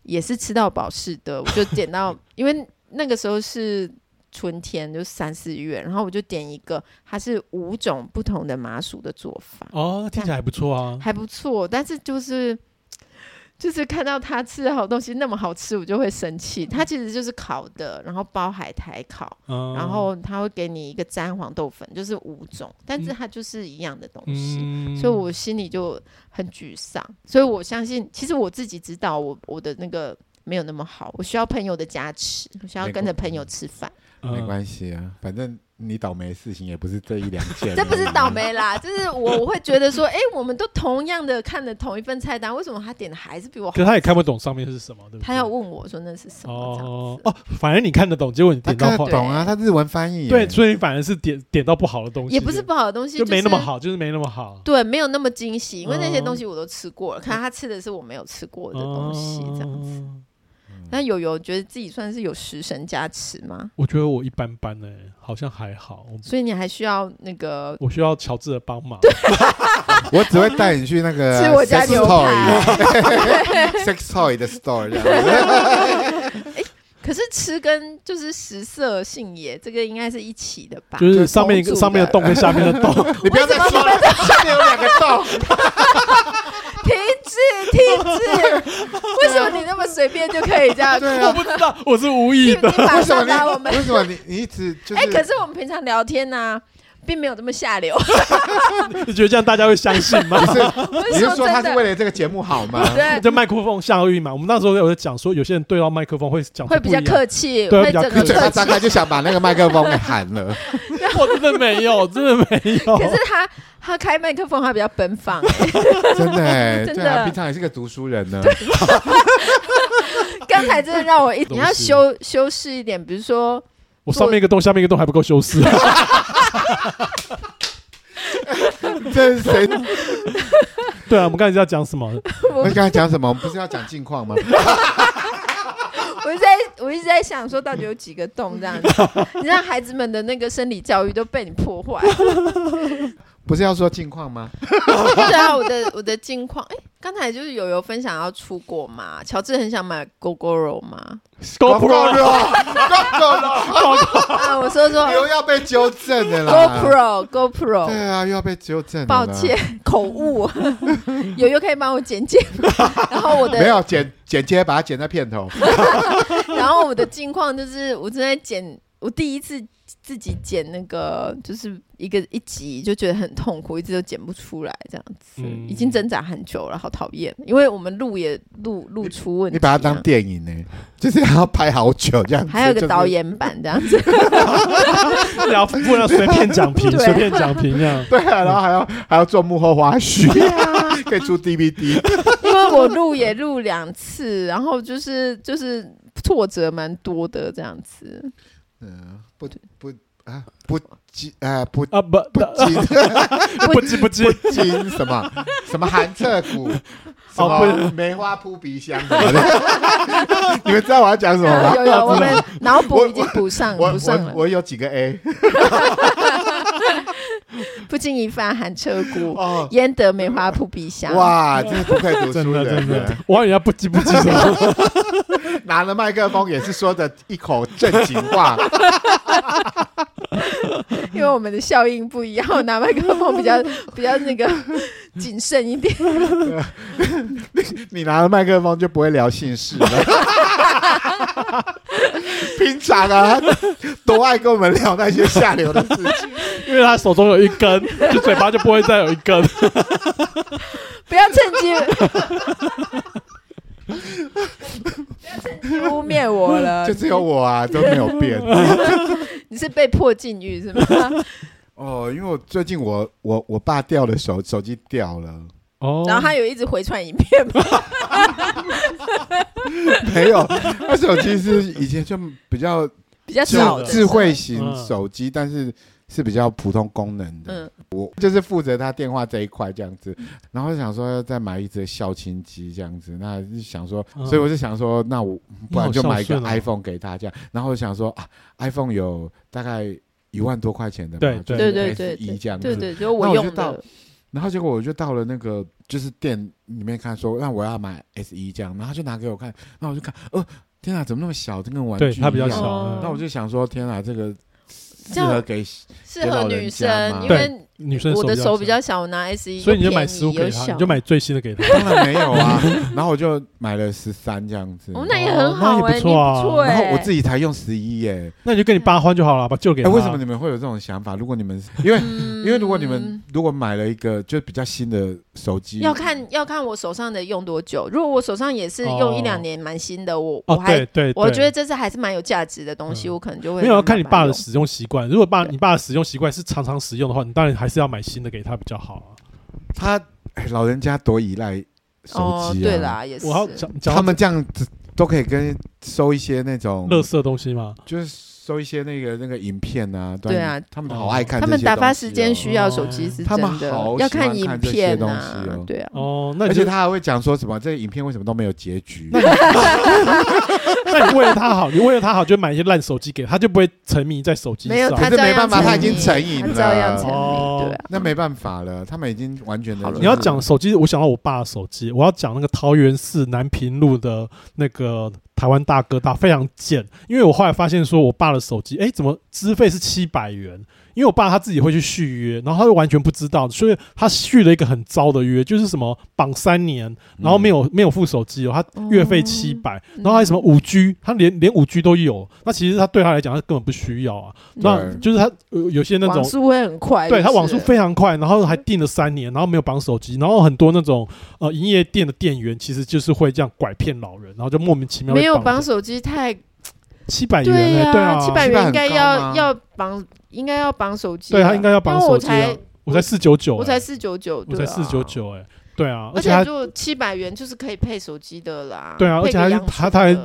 也是吃到饱式的，我就点到，因为那个时候是。春天就三四月，然后我就点一个，它是五种不同的麻薯的做法。哦，听起来还不错啊，还不错。但是就是就是看到他吃的好东西那么好吃，我就会生气。它其实就是烤的，然后包海苔烤，嗯、然后他会给你一个沾黄豆粉，就是五种，但是它就是一样的东西，嗯、所以我心里就很沮丧。所以我相信，其实我自己知道我，我我的那个没有那么好，我需要朋友的加持，我需要跟着朋友吃饭。没关系啊，反正你倒霉的事情也不是这一两件。这不是倒霉啦，就是我我会觉得说，哎，我们都同样的看了同一份菜单，为什么他点的还是比我好？可是他也看不懂上面是什么，对不对？他要问我说那是什么？哦哦，反正你看得懂，结果你点到不懂啊，他日文翻译。对，所以你反而是点点到不好的东西。也不是不好的东西，就没那么好，就是没那么好。对，没有那么惊喜，因为那些东西我都吃过了，看他吃的是我没有吃过的东西，这样子。那有有觉得自己算是有食神加持吗？我觉得我一般般呢、欸，好像还好。所以你还需要那个？我需要乔治的帮忙。我只会带你去那个 吃我家牛排，sex toy 的 store 这样子。欸，可是吃跟就是食色性也，这个应该是一起的吧？就是上面一个上面的洞跟下面的洞，你不要再说了，下面有两个洞。停止，停止！为什么你那么随便就可以这样？我不知道，我是无意的。你马上打我们？为什么你你一直就是？哎，可是我们平常聊天呢，并没有这么下流。你觉得这样大家会相信吗？你是说他是为了这个节目好吗？对，就麦克风效应嘛。我们那时候有在讲说，有些人对到麦克风会讲会比较客气，对，比较客气。他张开就想把那个麦克风给喊了。我真的没有，真的没有。可是他。他开麦克风，他比较奔放，真的哎，对啊，平常也是个读书人呢。刚才真的让我一，你要修修饰一点，比如说我上面一个洞，下面一个洞还不够修饰。这是谁？对啊，我们刚才要讲什么？我们刚才讲什么？我们不是要讲近况吗？我一直在，我一直在想说，到底有几个洞这样子？你让孩子们的那个生理教育都被你破坏。不是要说近况吗？对啊，我的我的近况，哎，刚才就是有有分享要出国嘛，乔治很想买 Gogoro 嘛，Gogoro，Gogoro，啊，我说说。又要被纠正的啦，GoPro，GoPro，对啊，又要被纠正，抱歉，口误，友友可以帮我剪剪，然后我的没有剪剪接，把它剪在片头，然后我的近况就是我正在剪。我第一次自己剪那个，就是一个一集就觉得很痛苦，一直都剪不出来，这样子、嗯、已经挣扎很久了，好讨厌。因为我们录也录录出问题，你把它当电影呢，就是要拍好久这样子，还有个导演版这样子，然后不能随便讲评，随便讲评这样。对啊，然后还要还要做幕后花絮，可以出 DVD。因为我录也录两次，然后就是就是挫折蛮多的这样子。嗯，不不啊，不急啊，不啊不不急，不急不急不急什么什么寒彻骨，什么梅花扑鼻香什么的，你们知道我要讲什么吗？有有，我们 脑补已经补上补上了。我有几个 A，不经一番寒彻骨，焉得梅花扑鼻香？哇，真是不愧读书人，真的，我以为不急不急什么。拿了麦克风也是说的一口正经话，因为我们的效应不一样，我拿麦克风比较 比较那个谨慎一点。你拿了麦克风就不会聊姓氏了。平常啊，多爱跟我们聊那些下流的事情，因为他手中有一根，就嘴巴就不会再有一根。不要趁机。污蔑我了，就只有我啊，都没有变。你是被迫禁欲是吗？哦，因为我最近我我我爸掉了手手机掉了哦，然后他有一直回传影片吗？没有，他手机是以前就比较比较小智慧型手机，但是。是比较普通功能的，嗯、我就是负责他电话这一块这样子，然后想说要再买一只孝亲机这样子，那就想说，嗯、所以我就想说，那我不然就买一个 iPhone 给他这样，然后我想说啊，iPhone 有大概一万多块钱的嘛，对对。对对对，一这样子，对对，就我用的，然后结果我就到了那个就是店里面看，说那我要买 SE 这样，然后他就拿给我看，那我就看，哦，天啊，怎么那么小，这个玩具，它比较小，那我就想说，天啊，这个。适合给适合女生，因为女生我的手比较小，我拿 S E，所以你就买十五给他，你就买最新的给他。当然没有啊，然后我就买了十三这样子。哦，那也很好，那也不错啊。然后我自己才用十一耶，那你就跟你爸换就好了，把旧给他。为什么你们会有这种想法？如果你们因为因为如果你们如果买了一个就比较新的手机，要看要看我手上的用多久。如果我手上也是用一两年蛮新的，我我还对，我觉得这是还是蛮有价值的东西，我可能就会没有要看你爸的使用习惯。如果爸你爸的使用习惯是常常使用的话，你当然还是要买新的给他比较好啊。他老人家多依赖手机啊，对啦，也是。我要讲，他们这样子都可以跟收一些那种垃圾东西吗？就是。收一些那个那个影片啊，对啊，他们好爱看。他们打发时间需要手机是真的，要看影片东西哦。对啊，哦，那而且他还会讲说什么，这个影片为什么都没有结局？那你 为了他好，你为了他好就买一些烂手机给他，他就不会沉迷在手机上。没有，他没办法，他已经成瘾了，照样沉迷。对，那没办法了，他们已经完全的。你要讲手机，我想到我爸的手机，我要讲那个桃园市南平路的那个。台湾大哥大非常贱，因为我后来发现说，我爸的手机，哎，怎么资费是七百元？因为我爸他自己会去续约，然后他就完全不知道，所以他续了一个很糟的约，就是什么绑三年，然后没有没有付手机哦，他月费七百，然后还有什么五 G，他连连五 G 都有，那其实他对他来讲，他根本不需要啊。那就是他有些那种网速会很快，对他网速非常快，然后还订了三年，然后没有绑手机，然后很多那种呃营业店的店员其实就是会这样拐骗老人，然后就莫名其妙没有绑手机太。七百元，对啊，七百元应该要要绑，应该要绑手机。对他应该要绑手机。我才四九九，我才四九九，我才四九九，哎，对啊，而且就七百元就是可以配手机的啦。对啊，而且还他他还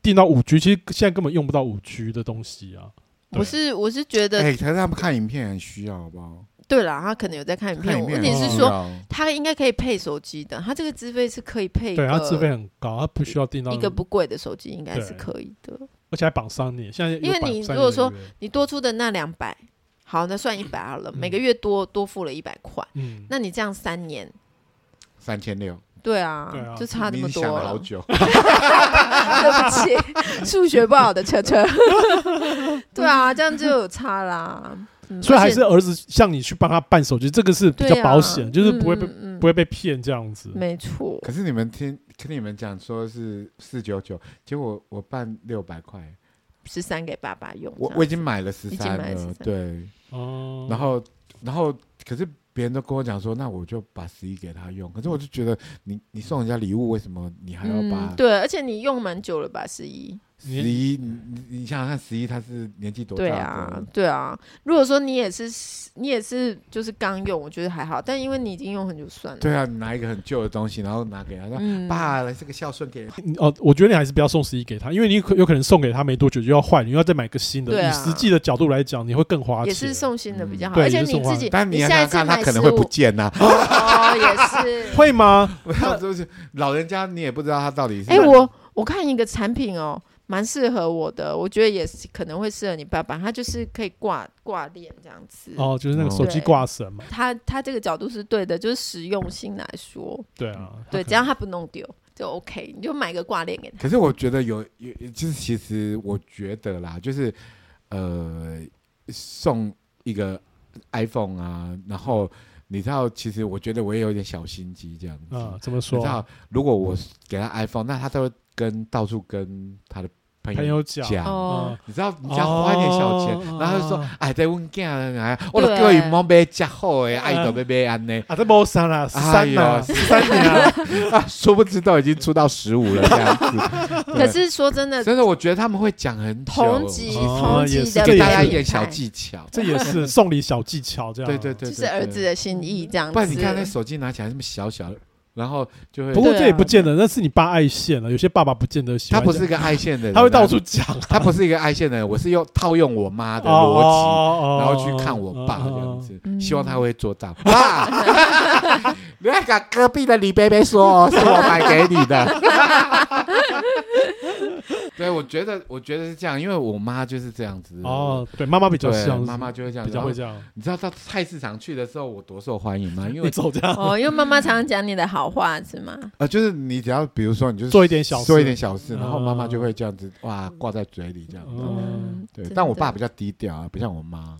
订到五 G，其实现在根本用不到五 G 的东西啊。我是我是觉得，哎，可是他们看影片很需要，好不好？对啦，他可能有在看影片。问题是说，他应该可以配手机的，他这个资费是可以配。对，他资费很高，他不需要订到一个不贵的手机，应该是可以的。而且还绑三年，现在因为你如果说你多出的那两百，好，那算一百好了，每个月多多付了一百块，嗯，那你这样三年三千六，对啊，就差这么多了。好久，对不起，数学不好的车车，对啊，这样就有差啦。所以还是儿子向你去帮他办手机，这个是比较保险，就是不会被不会被骗这样子。没错。可是你们听。听你们讲说是四九九，结果我办六百块，十三给爸爸用。我我已经买了十三了，了，对，哦，然后然后可是。别人都跟我讲说，那我就把十一给他用。可是我就觉得你，你你送人家礼物，为什么你还要把、嗯？对，而且你用蛮久了吧，十一。十一，你你想想看，十一他是年纪多大？对啊，对啊。如果说你也是，你也是，就是刚用，我觉得还好。但因为你已经用很久，算了。对啊，你拿一个很旧的东西，然后拿给他，说、嗯、爸，来这个孝顺给你。哦，我觉得你还是不要送十一给他，因为你可有可能送给他没多久就要坏，你要再买个新的。啊、以实际的角度来讲，你会更花钱。也是送新的比较好，嗯、而且你自己，但你现在看他可能会不见呐、啊。哦，也是。会吗？就是老人家，你也不知道他到底是。哎、欸，我我看一个产品哦。蛮适合我的，我觉得也是可能会适合你爸爸。他就是可以挂挂链这样子。哦，就是那个手机挂绳嘛。他他这个角度是对的，就是实用性来说。对啊。对，只要他不弄丢就 OK，你就买个挂链给他。可是我觉得有有，就是其实我觉得啦，就是呃，送一个 iPhone 啊，然后你知道，其实我觉得我也有点小心机这样子。啊，怎么说？你知道，如果我给他 iPhone，那他都。跟到处跟他的朋友讲，哦、你知道，你只要花一点小钱，哦、然后就说，哎，在问囝哎，我都叫伊莫买假好诶，爱都买买安呢，啊，这没三了，十三了，十三年 啊，殊不知都已经出到十五了这样子。可是说真的，真的，我觉得他们会讲很久，同级同级的，给大家一点小技巧，这也是送礼小技巧，这样，对对对，就是儿子的心意，这样子。不然你看那手机拿起来这么小小的。然后就会，不过这也不见得，那是你爸爱现了。有些爸爸不见得喜欢。他不是一个爱现的人，他会到处讲。他不是一个爱现的人，我是用套用我妈的逻辑，然后去看我爸这样子，希望他会做到。爸，你要跟隔壁的李贝贝说，是我买给你的。对，我觉得，我觉得是这样，因为我妈就是这样子。哦，对，妈妈比较像，妈妈就会这样，比较会这样。你知道到菜市场去的时候，我多受欢迎吗？因为你走这样。哦，因为妈妈常常讲你的好话，是吗？呃，就是你只要比如说，你就做一点小事，做一点小事，然后妈妈就会这样子哇挂在嘴里这样对。但我爸比较低调啊，不像我妈。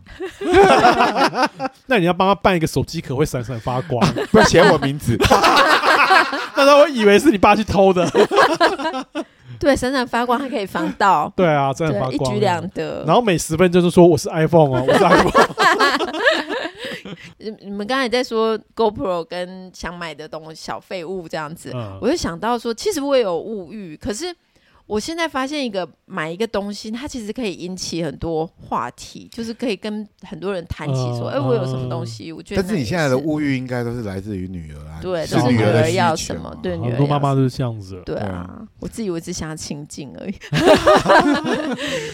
那你要帮他办一个手机壳会闪闪发光，不要写我名字。那他会以为是你爸去偷的。对，闪闪发光还可以防盗。对啊，真的发光，一举两得。然后每十分就是说我是 iPhone 哦，我是 iPhone。你们刚才在说 GoPro 跟想买的东西小废物这样子，嗯、我就想到说，其实我也有物欲，可是。我现在发现一个买一个东西，它其实可以引起很多话题，就是可以跟很多人谈起说，哎、呃欸，我有什么东西？我觉得。但是你现在的物欲应该都是来自于女儿啊，对，都是女儿要什么，对，女儿。很多妈妈都是这样子。对啊，我自己我只想要亲近而已。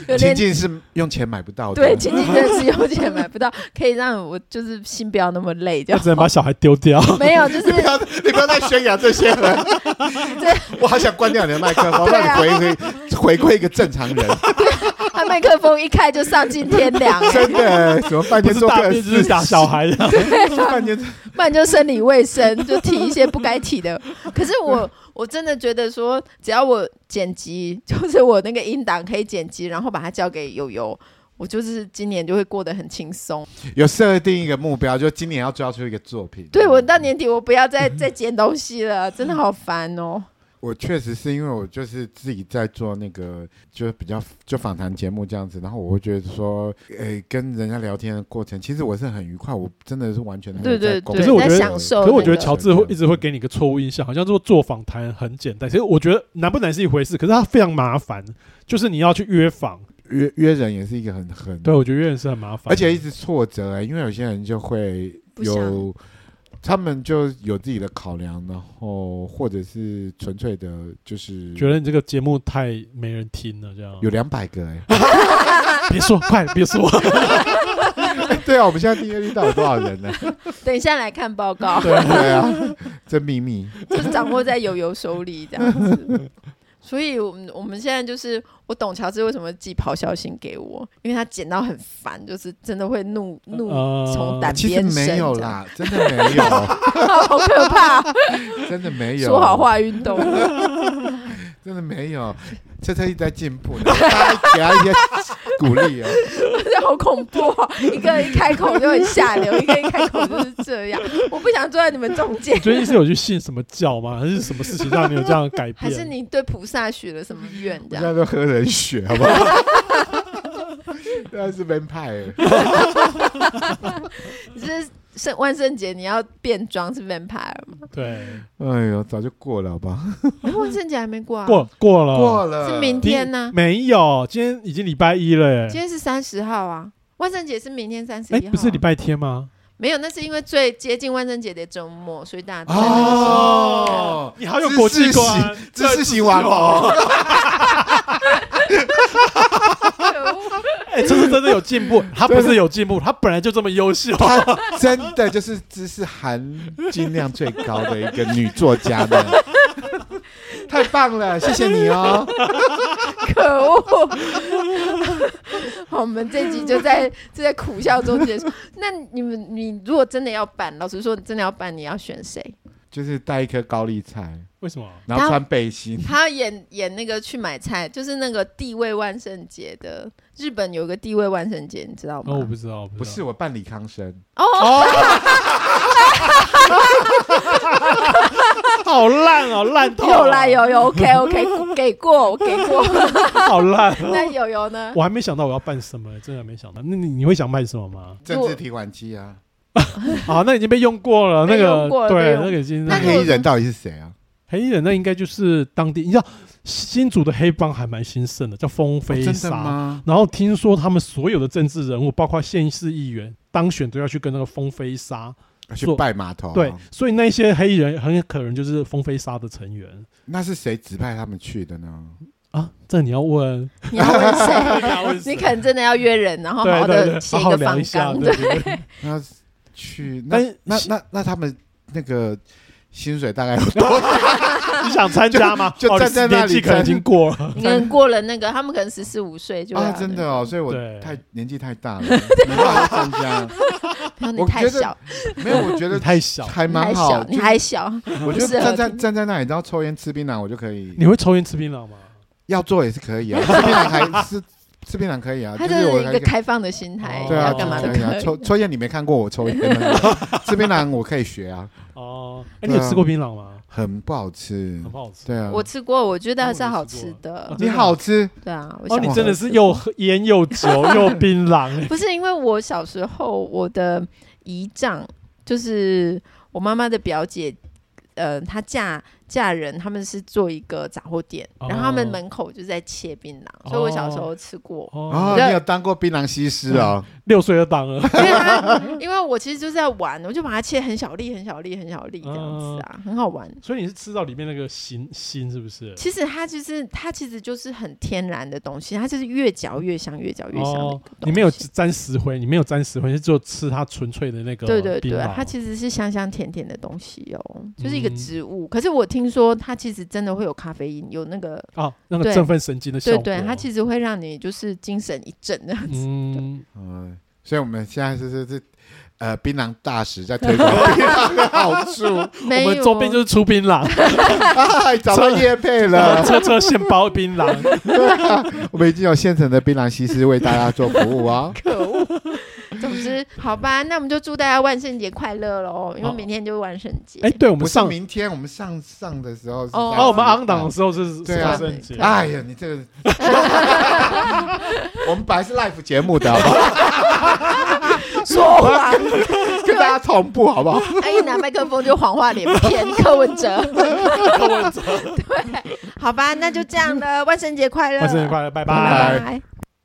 亲近是用钱买不到的。对，亲近真的是用钱买不到，可以让我就是心不要那么累，就。只能把小孩丢掉。没有，就是你不要，你不要再宣扬这些了。我好想关掉你的麦克风，让你回。回归一个正常人，他麦克风一开就丧尽天良，真的，什么半天做个是打小孩的，对，半天，不然就生理卫生，就提一些不该提的。可是我我真的觉得说，只要我剪辑，就是我那个音档可以剪辑，然后把它交给悠悠，我就是今年就会过得很轻松。有设定一个目标，就今年要交出一个作品。对，我到年底我不要再再剪东西了，真的好烦哦。我确实是因为我就是自己在做那个，就是比较就访谈节目这样子，然后我会觉得说，诶，跟人家聊天的过程，其实我是很愉快，我真的是完全的在对对对，可是我觉得，享受可是我觉得乔治会一直会给你一个错误印象，好像说做访谈很简单，其实我觉得难不难是一回事，可是它非常麻烦，就是你要去约访，约约人也是一个很很，对我觉得约人是很麻烦，而且一直挫折欸，因为有些人就会有。他们就有自己的考量，然后或者是纯粹的，就是觉得你这个节目太没人听了，这样。有两百个哎、欸，别说，快别说，对啊，我们现在订阅率到底多少人呢？等一下来看报告，对啊，这秘密。就是掌握在悠悠手里这样子。所以，我们我们现在就是，我懂乔治为什么寄咆哮信给我，因为他剪到很烦，就是真的会怒怒从胆边生。其实没有啦，真的没有，好可怕，真的没有，说好话运动，真的没有。车车一直在进步，大家给他一些鼓励哦。这好恐怖哦！一个一开口就很下流，一个一开口就是这样。我不想坐在你们中间。最近是有去信什么教吗？还是什么事情让你有这样的改变？还是你对菩萨许了什么愿？这样现在都喝人血，好不好？那是 vampire。你是圣万圣节你要变装是 vampire 吗？对。哎呦，早就过了，好不好？万圣节还没过啊？过过了，过了，是明天呢？没有，今天已经礼拜一了耶。今天是三十号啊，万圣节是明天三十一号。哎，不是礼拜天吗？没有，那是因为最接近万圣节的周末，所以大家哦，你好有国际观，知识型网红。哎，这是真的有进步，他不是有进步，他本来就这么优秀，他真的就是知识含金量最高的一个女作家呢。太棒了，谢谢你哦！可恶！我们这集就在就在苦笑中结束。那你们，你如果真的要办，老实说，你真的要办，你要选谁？就是带一颗高丽菜，为什么？然后穿背心。他要演演那个去买菜，就是那个地位万圣节的日本有个地位万圣节，你知道吗？哦，我不知道，不是我办李康生哦。哦 好烂哦，烂透！有啦有有，OK OK，给过给过，好烂。那有有呢？我还没想到我要办什么，真的没想到。那你你会想办什么吗？政治提款机啊。啊，那已经被用过了。那个对，那个已经。那黑衣人到底是谁啊？黑衣人那应该就是当地，你知道新竹的黑帮还蛮兴盛的，叫风飞沙。然后听说他们所有的政治人物，包括县市议员当选，都要去跟那个风飞沙。去拜码头，对，所以那些黑衣人很可能就是风飞沙的成员。那是谁指派他们去的呢？啊，这你要问，你要问谁？你可能真的要约人，然后好好的写一个访纲，对。那去，那那那那他们那个薪水大概有多少？你想参加吗？就站在那里，可能已经过了，你可能过了那个，他们可能十四五岁就啊，真的哦，所以我太年纪太大了，没办法参加。我太小，没有，我觉得太小，还蛮好。你还小，我觉得站在站在那里，然后抽烟吃槟榔，我就可以。你会抽烟吃槟榔吗？要做也是可以啊，吃槟榔还是吃槟榔可以啊。他就是一个开放的心态，对啊，干嘛可以啊。抽抽烟你没看过我抽烟，吃槟榔我可以学啊。哦，哎，你有吃过槟榔吗？很不好吃，很不好吃。对啊，我吃过，我觉得还是好吃的。你好吃？对啊，哦，你真的是又烟又酒又槟榔。不是因为我小时候我的。姨丈就是我妈妈的表姐，呃，她嫁嫁人，他们是做一个杂货店，然后他们门口就在切槟榔，所以我小时候吃过。哦，你有当过槟榔西施啊？六岁就当了。因为他，因为我其实就是在玩，我就把它切很小粒、很小粒、很小粒这样子啊，很好玩。所以你是吃到里面那个心心是不是？其实它就是它其实就是很天然的东西，它就是越嚼越香，越嚼越香。你没有沾石灰，你没有沾石灰，是就吃它纯粹的那个。对对对，它其实是香香甜甜的东西哦，就是一个植物。可是我听说它其实真的会有咖啡因，有那个啊，那个振奋神经的效果。对对，它其实会让你就是精神一振这样子。嗯嗯，所以我们现在是是是呃，槟榔大使在推广槟榔的好处。我们周边就是出槟榔，找到业配了，车 车现包槟榔。我们已经有现成的槟榔西施为大家做服务啊。可恶。总之，好吧，那我们就祝大家万圣节快乐喽！因为明天就是万圣节。哎，对，我们上明天我们上上的时候，哦，我们 on 档的时候是万圣节。哎呀，你这个，我们本来是 live 节目的，好不好？说谎，跟大家同步，好不好？哎，一拿麦克风就谎话连篇，柯文哲，柯文哲，对，好吧，那就这样的，万圣节快乐，万圣节快乐，拜拜。